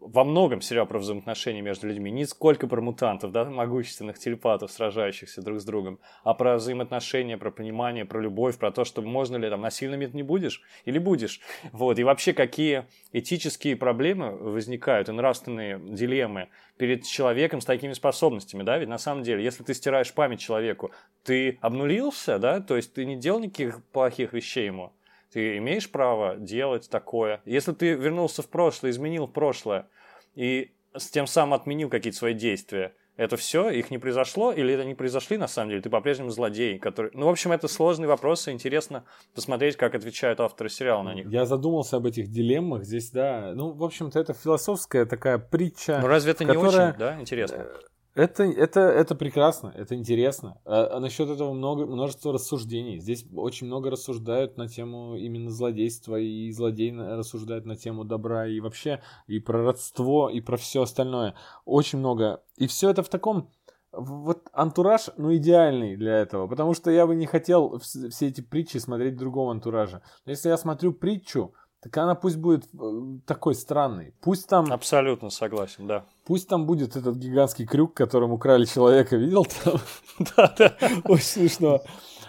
S2: во многом сериал про взаимоотношения между людьми, не сколько про мутантов, да, могущественных телепатов, сражающихся друг с другом, а про взаимоотношения, про понимание, про любовь, про то, что можно ли там насильно не будешь или будешь. Вот, и вообще какие этические проблемы возникают и нравственные дилеммы перед человеком с такими способностями, да, ведь на самом деле, если ты стираешь память человеку, ты обнулился, да, то есть ты не делал никаких плохих вещей ему, ты имеешь право делать такое. Если ты вернулся в прошлое, изменил прошлое и с тем самым отменил какие-то свои действия, это все, их не произошло, или это не произошли на самом деле, ты по-прежнему злодей, который... Ну, в общем, это сложные вопросы, интересно посмотреть, как отвечают авторы сериала на них.
S1: Я задумался об этих дилеммах. Здесь, да, ну, в общем-то, это философская такая притча.
S2: Ну, разве это не
S1: которая-
S2: очень, да, интересно?
S1: Это, это, это прекрасно, это интересно. А, а насчет этого много, множество рассуждений. Здесь очень много рассуждают на тему именно злодейства, и злодей рассуждает на тему добра, и вообще, и про родство, и про все остальное. Очень много. И все это в таком... Вот антураж, ну, идеальный для этого. Потому что я бы не хотел вс- все эти притчи смотреть в другом антураже. Но если я смотрю притчу, так она пусть будет э, такой странной. Пусть там...
S2: Абсолютно согласен, да.
S1: Пусть там будет этот гигантский крюк, которым украли человека, видел там?
S2: Да, да.
S1: Очень смешно.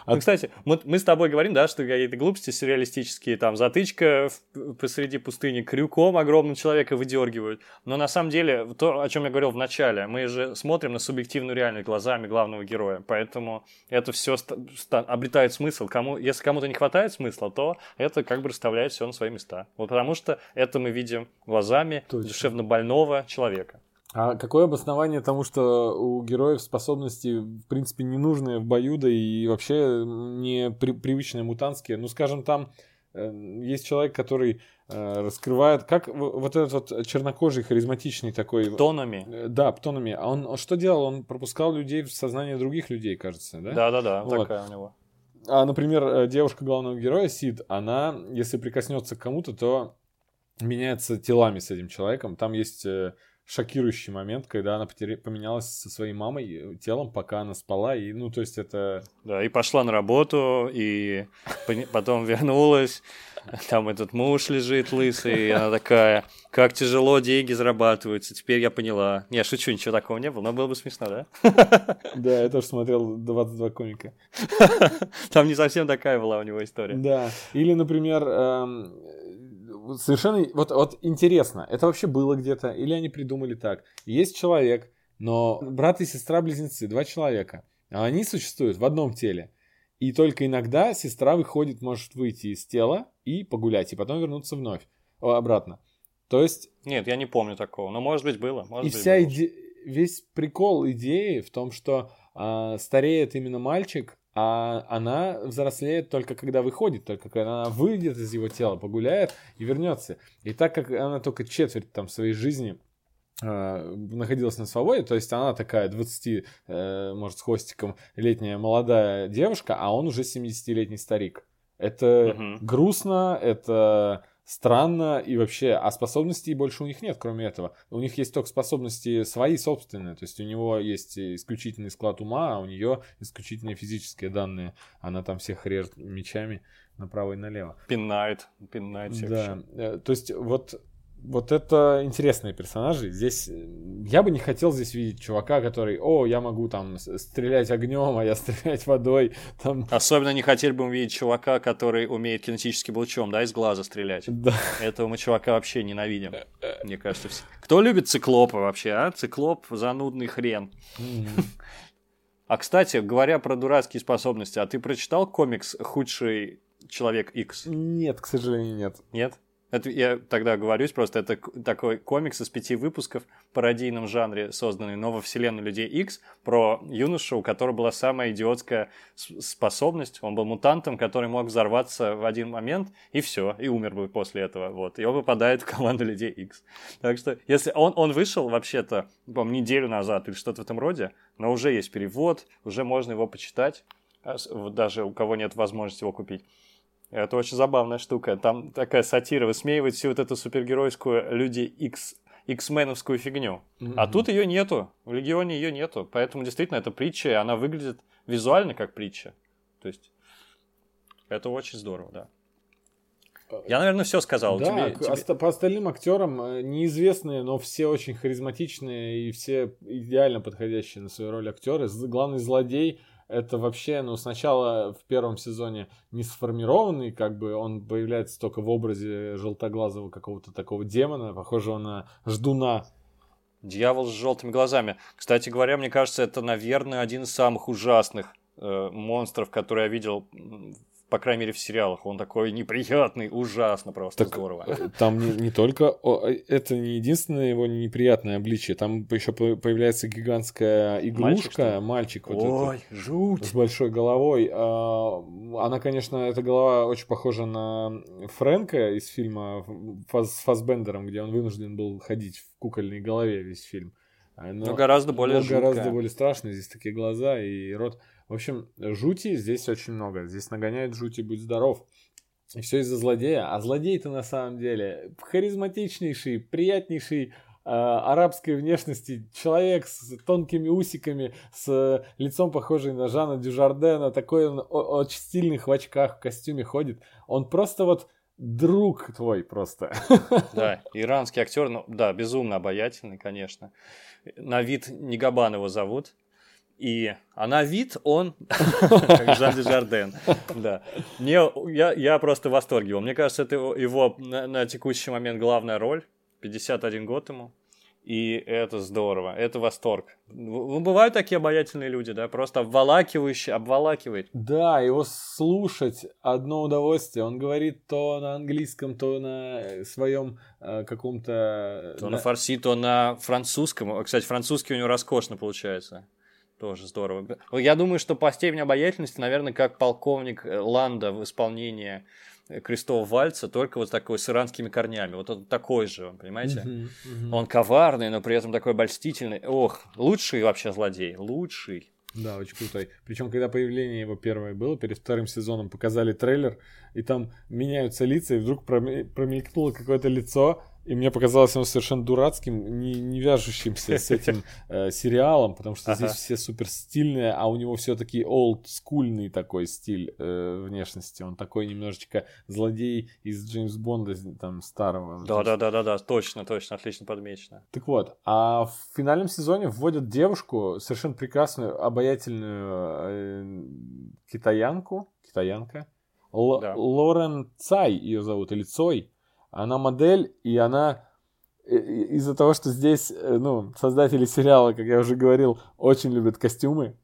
S1: А
S2: кстати, мы, мы с тобой говорим, да, что какие-то глупости сюрреалистические, там, затычка в- посреди пустыни, крюком огромным человека выдергивают. Но на самом деле, то, о чем я говорил в начале, мы же смотрим на субъективную реальность глазами главного героя, поэтому это все обретает смысл. Кому, если кому-то не хватает смысла, то это как бы расставляет все на свои места. Вот потому что это мы видим глазами
S1: Точно.
S2: душевно больного человека.
S1: А какое обоснование тому, что у героев способности, в принципе, не нужные в бою, да и вообще не при- привычные мутантские? Ну, скажем, там э, есть человек, который э, раскрывает, как вот этот вот чернокожий, харизматичный такой...
S2: Тонами.
S1: Э, Да, птонами. А он, он что делал? Он пропускал людей в сознание других людей, кажется, да?
S2: Да-да-да,
S1: Вот.
S2: такая у него.
S1: А, например, э, девушка главного героя, Сид, она, если прикоснется к кому-то, то меняется телами с этим человеком. Там есть э, шокирующий момент, когда она потеря- поменялась со своей мамой э, телом, пока она спала. И, ну, то есть это...
S2: Да, и пошла на работу, и потом вернулась. Там этот муж лежит лысый, и она такая, как тяжело деньги зарабатываются, теперь я поняла. Не, шучу, ничего такого не было, но было бы смешно, да?
S1: Да, я тоже смотрел 22 комика.
S2: Там не совсем такая была у него история.
S1: Да. Или, например, эм, совершенно... Вот, вот интересно, это вообще было где-то, или они придумали так? Есть человек, но брат и сестра-близнецы, два человека, а они существуют в одном теле. И только иногда сестра выходит, может выйти из тела и погулять, и потом вернуться вновь, о, обратно. То есть
S2: Нет, я не помню такого. Но, может быть, было. Может
S1: и
S2: быть,
S1: вся иде... весь прикол идеи в том, что а, стареет именно мальчик, а она взрослеет только когда выходит, только когда она выйдет из его тела, погуляет и вернется. И так как она только четверть там своей жизни а, находилась на свободе, то есть она такая 20, э, может, с хвостиком летняя молодая девушка, а он уже 70-летний старик. Это
S2: Мгм.
S1: грустно, это странно и вообще, а способностей больше у них нет, кроме этого. У них есть только способности свои собственные, то есть у него есть исключительный склад ума, а у нее исключительные физические данные. Она там всех режет мечами направо и налево.
S2: Пинает. Пинает всех.
S1: Да, э, то есть вот, вот это интересные персонажи. Здесь э, я бы не хотел здесь видеть чувака, который, о, я могу там стрелять огнем, а я стрелять водой. Там,
S2: Особенно не хотели бы увидеть чувака, который умеет кинетическим лучом, да, из глаза стрелять.
S1: да.
S2: Этого мы чувака вообще ненавидим. Мне кажется, все. Кто любит циклопа вообще, а? Циклоп занудный хрен. А кстати, говоря про дурацкие способности, а ты прочитал комикс «Худший человек X»?
S1: Нет, к сожалению, нет.
S2: Нет? Это я тогда оговорюсь, просто это такой комикс из пяти выпусков в пародийном жанре, созданный «Новая вселенная Людей X про юношу, у которого была самая идиотская способность. Он был мутантом, который мог взорваться в один момент, и все, и умер бы после этого. Вот. И он попадает в команду Людей X. Так что, если он, он вышел вообще-то, по неделю назад или что-то в этом роде, но уже есть перевод, уже можно его почитать, а даже у кого нет возможности его купить. Это очень забавная штука. Там такая сатира высмеивает всю вот эту супергеройскую люди X X-меновскую фигню. А тут ее нету. В Легионе ее нету. Поэтому действительно это притча, и она выглядит визуально как притча. То есть это очень здорово, да. Я, наверное, все сказал.
S1: Да,
S2: Тебе- тебе-
S1: оста- по остальным актерам э, неизвестные, но все очень харизматичные и все идеально подходящие на свою роль актеры. Главный злодей это вообще, ну, сначала в первом сезоне не сформированный, как бы он появляется только в образе желтоглазого какого-то такого демона, похожего на ждуна.
S2: Дьявол с желтыми глазами. Кстати говоря, мне кажется, это, наверное, один из самых ужасных э, монстров, которые я видел, по крайней мере, в сериалах. Он такой неприятный, ужасно просто
S1: Так,
S2: здорово.
S1: э, Там не, не только... э, это не единственное его неприятное обличие. Там еще по- появляется гигантская
S2: Мальчик,
S1: игрушка,
S2: ли?
S1: мальчик, вот этот.
S2: Ой, жуть.
S1: с большой головой. А, Она, конечно, эта голова очень похожа на Фрэнка из фильма с Фасбендером, где он вынужден был ходить в кукольной голове весь фильм. А, Но,
S2: Но гораздо более
S1: но гораздо более страшно. Здесь такие глаза и рот. В общем, жути здесь очень много. Здесь нагоняет жути, будь здоров. И все из-за злодея. А злодей-то на самом деле харизматичнейший, приятнейший э, арабской внешности человек с тонкими усиками, с лицом похожий на Жана Дюжардена, такой он очень стильных в очках, в костюме ходит. Он просто вот друг твой просто.
S2: Да, иранский актер, ну да, безумно обаятельный, конечно. На вид Нигабан его зовут. И, а на вид он, как Жан Жарден. Да. Мне, я, я просто в восторге его. Мне кажется, это его, его на, на текущий момент главная роль. 51 год ему. И это здорово, это восторг. Ну, бывают такие обаятельные люди, да, просто обволакивающие, обволакивает.
S1: Да, его слушать одно удовольствие. Он говорит то на английском, то на своем э, каком-то...
S2: То на фарси, то на французском. Кстати, французский у него роскошно получается. Тоже здорово. Я думаю, что по степени обаятельности, наверное, как полковник э, Ланда в исполнении э, крестового вальца, только вот такой с иранскими корнями. Вот он такой же, понимаете?
S1: Мгм, мгм.
S2: Он коварный, но при этом такой обольстительный. Ох, лучший вообще злодей, лучший.
S1: Да, очень крутой. Причем, когда появление его первое было, перед вторым сезоном показали трейлер, и там меняются лица, и вдруг проме- промелькнуло какое-то лицо, и мне показалось оно совершенно дурацким, не, не вяжущимся с этим э, сериалом, потому что здесь
S2: Ага.
S1: все супер стильные, а у него все-таки олдскульный такой стиль э, внешности. Он такой немножечко злодей из Джеймс Бонда там старого.
S2: Да, да, да, да, да, точно, точно, отлично подмечено.
S1: Так вот, а в финальном сезоне вводят девушку, совершенно прекрасную, обаятельную э, китаянку, китаянка, Л-
S2: Да.
S1: Лорен Цай ее зовут, или Цой. Она модель, и она и- из-за того, что здесь, э, ну, создатели сериала, как я уже говорил, очень любят костюмы,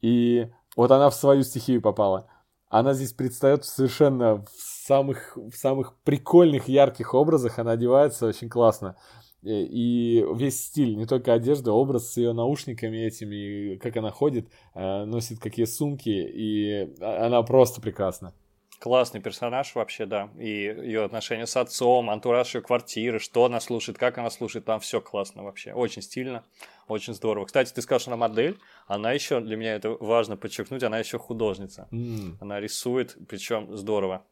S1: и вот она в свою стихию попала. Она здесь предстает совершенно в самых, в самых прикольных, ярких образах, она одевается очень классно. Э, И весь стиль, не только одежда, образ с ее наушниками этими, как она ходит, э, носит какие сумки, и она просто прекрасна.
S2: Классный персонаж вообще, да. И ее отношения с отцом, антураж ее квартиры, что она слушает, как она слушает, там все классно вообще. Очень стильно, очень здорово. Кстати, ты сказал, что она модель. Она еще, для меня это важно подчеркнуть, она еще художница.
S1: М.
S2: Она рисует, причем здорово.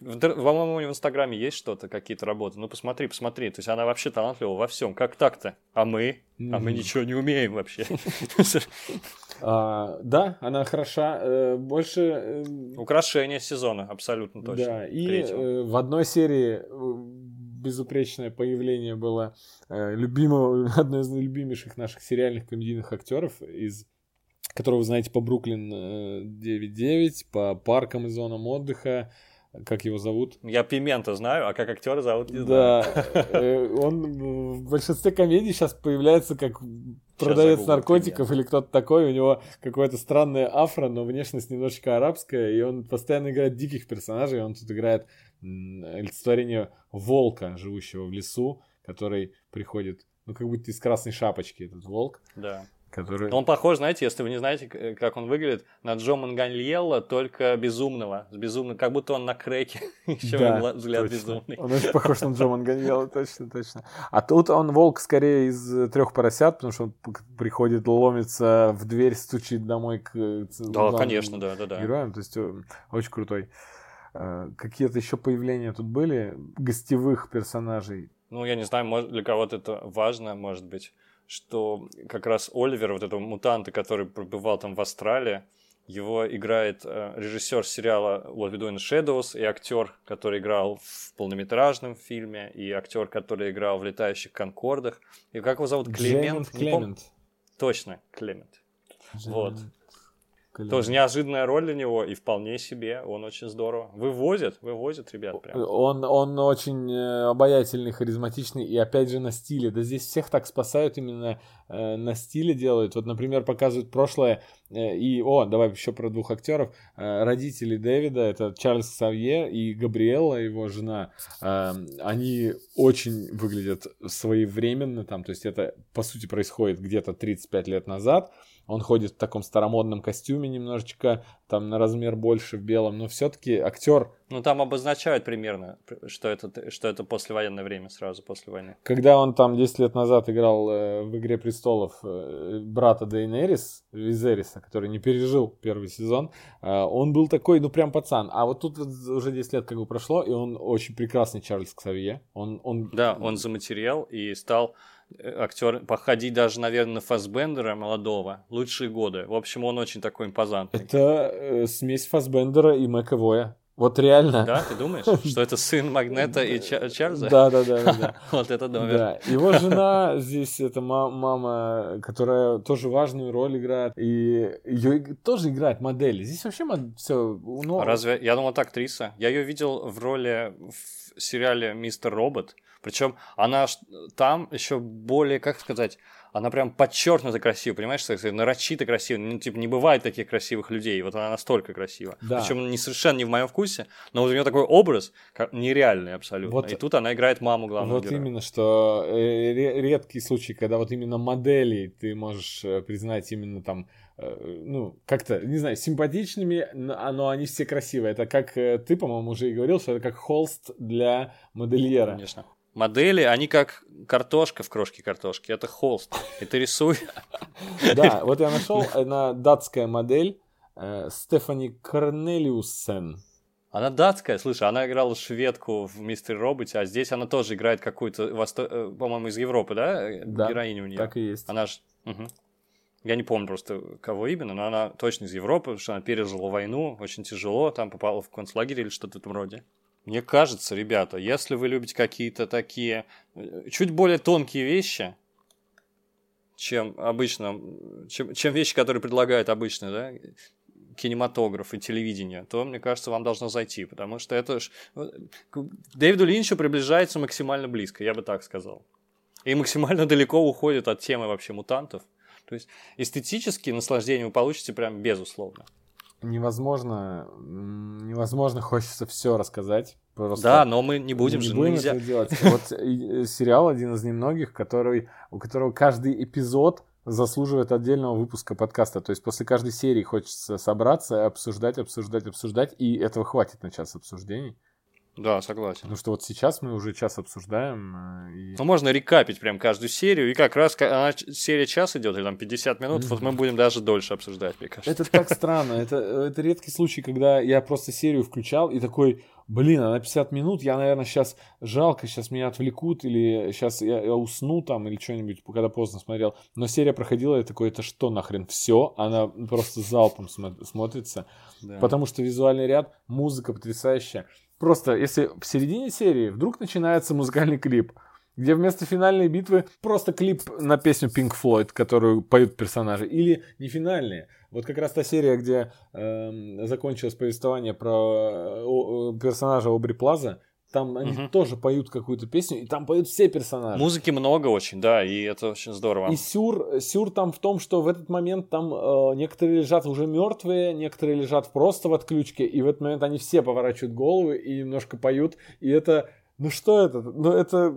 S2: По-моему, в Инстаграме есть что-то, какие-то работы. Ну, посмотри, посмотри. То есть она вообще талантлива во всем. Как так-то? А мы? А мы ничего не умеем вообще.
S1: А, да, она хороша. э, Больше э,
S2: Украшение сезона, абсолютно точно.
S1: Да, и э, в одной серии э, безупречное появление было любимого, одной из любимейших наших сериальных комедийных актеров, из которого вы знаете по Бруклин э, 9.9, по паркам и зонам отдыха, как его зовут?
S2: Я Пимента знаю, а как актера зовут не знаю.
S1: Да, э, он в большинстве комедий сейчас появляется как продавец наркотиков или кто-то такой, у него какое-то странное афро, но внешность немножечко арабская, и он постоянно играет диких персонажей, он тут играет олицетворение волка, живущего в лесу, который приходит, ну, как будто из красной шапочки этот волк,
S2: Да.
S1: Который...
S2: Он похож, знаете, если вы не знаете, к- как он выглядит, на Джо Манганьелло, только безумного. С безумным, как будто он на креке. Еще
S1: Да,
S2: взгляд
S1: точно.
S2: безумный.
S1: Он очень похож на Джо Манганьелло, точно, точно. А тут он волк скорее из трех поросят, потому что он приходит, ломится в дверь, стучит домой к э,
S2: Да, конечно, да, да, да.
S1: героям. То есть э, очень крутой. Э, Какие-то еще появления тут были гостевых персонажей.
S2: Ну, я не знаю, может, для кого-то это важно, может быть, что как раз Оливер, вот этого мутанта, который пробывал там в Австралии, его играет э, режиссер сериала What We Do in Shadows и актер, который играл в полнометражном фильме, и актер, который играл в «Летающих конкордах». И как его зовут? Клемент?
S1: Клемент.
S2: Точно, Клемент. Вот.
S1: Клемент.
S2: Тоже неожиданная роль для него, и вполне себе, он очень здорово. Вывозит, вывозит ребят прям.
S1: Он, он очень э, обаятельный, харизматичный и опять же на стиле. Да здесь всех так спасают именно э, на стиле делают. Вот, например, показывают прошлое э, и... О, давай еще про двух актеров. Э, родители Дэвида, это Чарльз Савье и Габриэлла, его жена. Э, они очень выглядят своевременно там. То есть это, по сути, происходит где-то 35 лет назад. Он ходит в таком старомодном костюме немножечко, там на размер больше в белом, но все-таки актер
S2: Ну, там обозначают примерно, что это, что это послевоенное время, сразу после войны.
S1: Когда он там 10 лет назад играл э, в «Игре престолов» э, брата Дейнерис, Визериса, который не пережил первый сезон, э, он был такой, ну, прям пацан. А вот тут вот уже 10 лет как бы прошло, и он очень прекрасный Чарльз Ксавье. Он, он...
S2: Да, он заматериал и стал актер походить даже, наверное, на Фассбендера молодого. Лучшие годы. В общем, он очень такой импозантный.
S1: Это э, смесь Фасбендера и Мэковоя. Вот реально.
S2: Да, ты думаешь, что это сын Магнета и Ча- Чарльза?
S1: Да, да, да.
S2: Вот это номер.
S1: Да, его жена здесь, это ма- мама, которая тоже важную роль играет, и ее тоже играет модель. Здесь вообще все, ну,
S2: Разве я думал, это актриса? Я ее видел в роли в сериале Мистер Робот. Причем она там еще более, как сказать, она прям подчеркнуто красива, понимаешь, так сказать, нарочито красива. Ну, типа, не бывает таких красивых людей. Вот она настолько красива.
S1: Да.
S2: Причем не совершенно не в моем вкусе, но вот у нее такой образ нереальный абсолютно.
S1: Вот-
S2: И тут она играет маму главного
S1: Вот
S2: героя.
S1: именно, что э, ре- редкий случай, когда вот именно модели ты можешь э, признать именно там, э, ну, как-то, не знаю, симпатичными, но а- но они все красивые. Это как ты, по-моему, уже и говорил, что это как холст для модельера.
S2: Конечно. Модели, они как картошка в крошке картошки. Это холст. И ты рисуй.
S1: Да, вот я нашел, она датская модель э, Стефани Корнелиуссен.
S2: Она датская, слушай, она играла шведку в Мистере Роботе, а здесь она тоже играет какую-то, восто- э, по-моему, из Европы, да? э,
S1: Да,
S2: Героиню у нее.
S1: Так и есть.
S2: Она ж... мгм. Я не помню просто, кого именно, но она точно из Европы, потому что она пережила войну, очень тяжело, там попала в концлагерь или что-то в этом роде. Мне кажется, ребята, если вы любите какие-то такие э, чуть более тонкие вещи, чем обычно, чем, чем вещи, которые предлагают обычно, да, кинематограф и телевидение, то, мне кажется, вам должно зайти, потому что это ж... к Дэвиду Линчу приближается максимально близко, я бы так сказал. И максимально далеко уходит от темы вообще мутантов. То есть эстетически наслаждение вы получите прям безусловно.
S1: Невозможно, невозможно, хочется все рассказать. Просто
S2: Да, но мы не будем
S1: не
S2: же,
S1: будем
S2: нельзя.
S1: этого делать. Вот э, сериал один из немногих, который, у которого каждый эпизод заслуживает отдельного выпуска подкаста. То есть после каждой серии хочется собраться, обсуждать, обсуждать, обсуждать, и этого хватит на час обсуждений.
S2: Да, согласен.
S1: Потому что вот сейчас мы уже час обсуждаем. э, И...
S2: Ну, можно рекапить прям каждую серию, и как раз она, ч- серия час идет, или там 50 минут, вот мы будем даже дольше обсуждать, мне кажется.
S1: Это так странно. Это, это редкий случай, когда я просто серию включал и такой, блин, она 50 минут, я, наверное, сейчас жалко, сейчас меня отвлекут, или сейчас я, я усну там, или что-нибудь, когда поздно смотрел. Но серия проходила, и такой, это что нахрен, все, она просто залпом смо- смотрится.
S2: Да.
S1: Потому что визуальный ряд, музыка потрясающая. Просто если в середине серии вдруг начинается музыкальный клип, где вместо финальной битвы просто клип на песню Pink Floyd, которую поют персонажи, или не финальные. Вот как раз та серия, где эм, закончилось повествование про э, э, персонажа Обри Плаза, там они
S2: Мгм.
S1: тоже поют какую-то песню, и там поют все персонажи.
S2: Музыки много очень, да, и это очень здорово.
S1: И сюр, сюр там в том, что в этот момент там э, некоторые лежат уже мертвые, некоторые лежат просто в отключке, и в этот момент они все поворачивают головы и немножко поют, и это, ну что это? Ну это,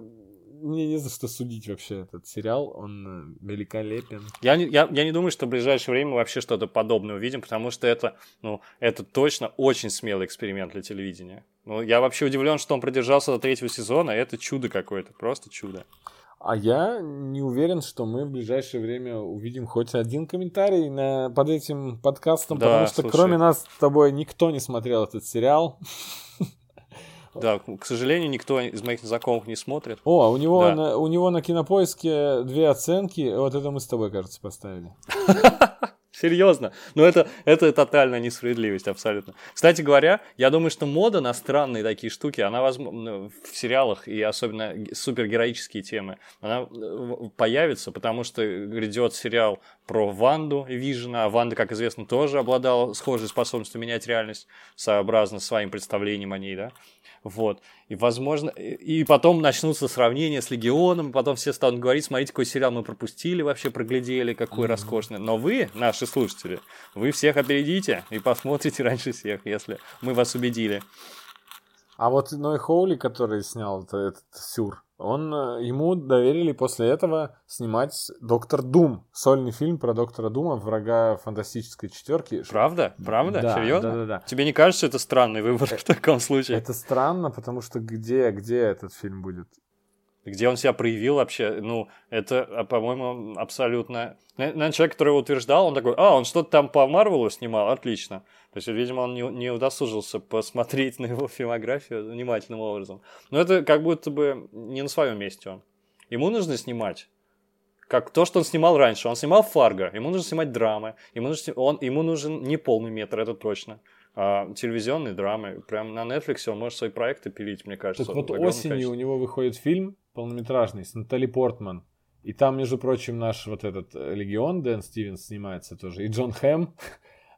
S1: мне не за что судить вообще этот сериал, он э, великолепен.
S2: Я не, я, я не думаю, что в ближайшее время мы вообще что-то подобное увидим, потому что это, ну, это точно очень смелый эксперимент для телевидения. Ну, я вообще удивлен, что он продержался до третьего сезона, это чудо какое-то, просто чудо.
S1: А я не уверен, что мы в ближайшее время увидим хоть один комментарий на, под этим подкастом,
S2: Да,
S1: потому что
S2: слушай.
S1: кроме нас с тобой никто не смотрел этот сериал.
S2: Да, к сожалению, никто из моих знакомых не смотрит.
S1: О, а у него,
S2: Да.
S1: на, у него на кинопоиске две оценки. Вот это мы с тобой, кажется, поставили.
S2: Серьезно. Ну, это, это тотальная несправедливость, абсолютно. Кстати говоря, я думаю, что мода на странные такие штуки, она возможно в сериалах и особенно супергероические темы, она э, появится, потому что грядет сериал про Ванду Вижена, а Ванда, как известно, тоже обладала схожей способностью менять реальность сообразно своим представлением о ней, да. Вот. И, возможно, и и потом начнутся сравнения с Легионом, потом все станут говорить, смотрите, какой сериал мы пропустили, вообще проглядели, какой роскошный. Но вы, наши слушатели, вы всех опередите и посмотрите раньше всех, если мы вас убедили.
S1: А вот Ной Хоули, который снял это- этот сюр, он, э, ему доверили после этого снимать Доктор Дум, сольный фильм про Доктора Дума, врага фантастической четверки.
S2: Правда? Правда?
S1: Да,
S2: Серьезно?
S1: да-да-да.
S2: Тебе не кажется это странный выбор в таком случае?
S1: Это странно, потому что где, где этот фильм будет?
S2: Где он себя проявил вообще? Ну, это, а, по-моему, абсолютно... Наверное, человек, который его утверждал, он такой, а, он что-то там по Марвелу снимал, отлично. То есть, видимо, он не, не удосужился посмотреть на его фильмографию внимательным образом. Но это как будто бы не на своем месте он. Ему нужно снимать как то, что он снимал раньше. Он снимал Фарго, ему нужно снимать драмы, ему нужен, он, ему нужен не полный метр, это точно. А телевизионные драмы. Прям на Netflix он может свои проекты пилить, мне кажется.
S1: Так вот осенью
S2: количестве.
S1: у него выходит фильм полнометражный с Натали Портман. И там, между прочим, наш вот этот э, Легион, Дэн Стивенс снимается тоже, и Джон Хэм.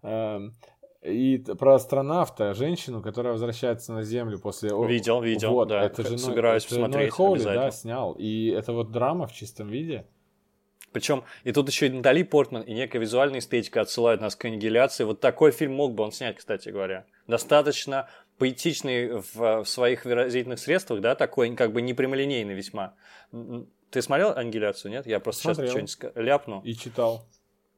S1: И про астронавта, женщину, которая возвращается на Землю после...
S2: Видел, видел,
S1: Вот,
S2: да.
S1: это же
S2: Собираюсь
S1: это
S2: посмотреть
S1: Хоули, да, снял. И это вот драма в чистом виде.
S2: Причем и тут еще и Натали Портман, и некая визуальная эстетика отсылает нас к аннигиляции. Вот такой фильм мог бы он снять, кстати говоря. Достаточно поэтичный в, в своих выразительных средствах, да, такой как бы непрямолинейный весьма. Ты смотрел аннигиляцию, нет? Я просто
S1: Смотрел.
S2: сейчас что-нибудь ляпну.
S1: И читал.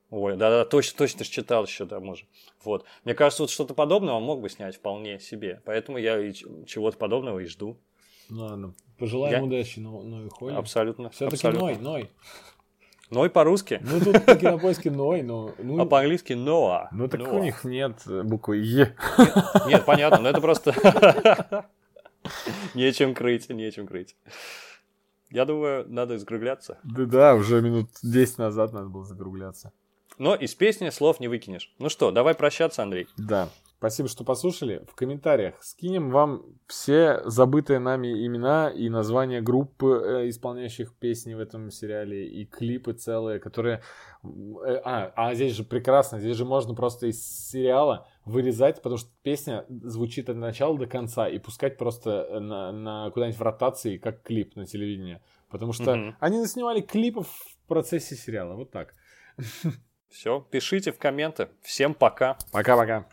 S2: Ой, да-да, точно, точно ж читал еще, да, может. Вот. Мне кажется, вот что-то подобное он мог бы снять вполне себе. Поэтому я и чего-то подобного и жду.
S1: Ну Ладно, пожелаем
S2: Я-
S1: удачи Но- Ной Хоули.
S2: Абсолютно.
S1: Все-таки. Ной, Ной.
S2: Но и по-русски.
S1: Ну тут на кинопоиске Ной, но... Ну,
S2: А по-английски Ноа.
S1: ну так у
S2: Ноа.
S1: них нет буквы Е.
S2: Нет, понятно, но это просто... Нечем крыть, нечем крыть. Я думаю, надо закругляться.
S1: Да, да, уже минут 10 назад надо было закругляться.
S2: Но из песни слов не выкинешь. Ну что, давай прощаться, Андрей.
S1: Да. Спасибо, что послушали. В комментариях скинем вам все забытые нами имена и названия групп, э, исполняющих песни в этом сериале, и клипы целые, которые... э, А, а здесь же прекрасно, здесь же можно просто из сериала вырезать, потому что песня звучит от начала до конца, и пускать просто на, на куда-нибудь в ротации, как клип на телевидении. Потому что
S2: Мгм.
S1: они снимали клипов в процессе сериала. Вот так.
S2: Все, пишите в комменты. Всем пока.
S1: Пока-пока.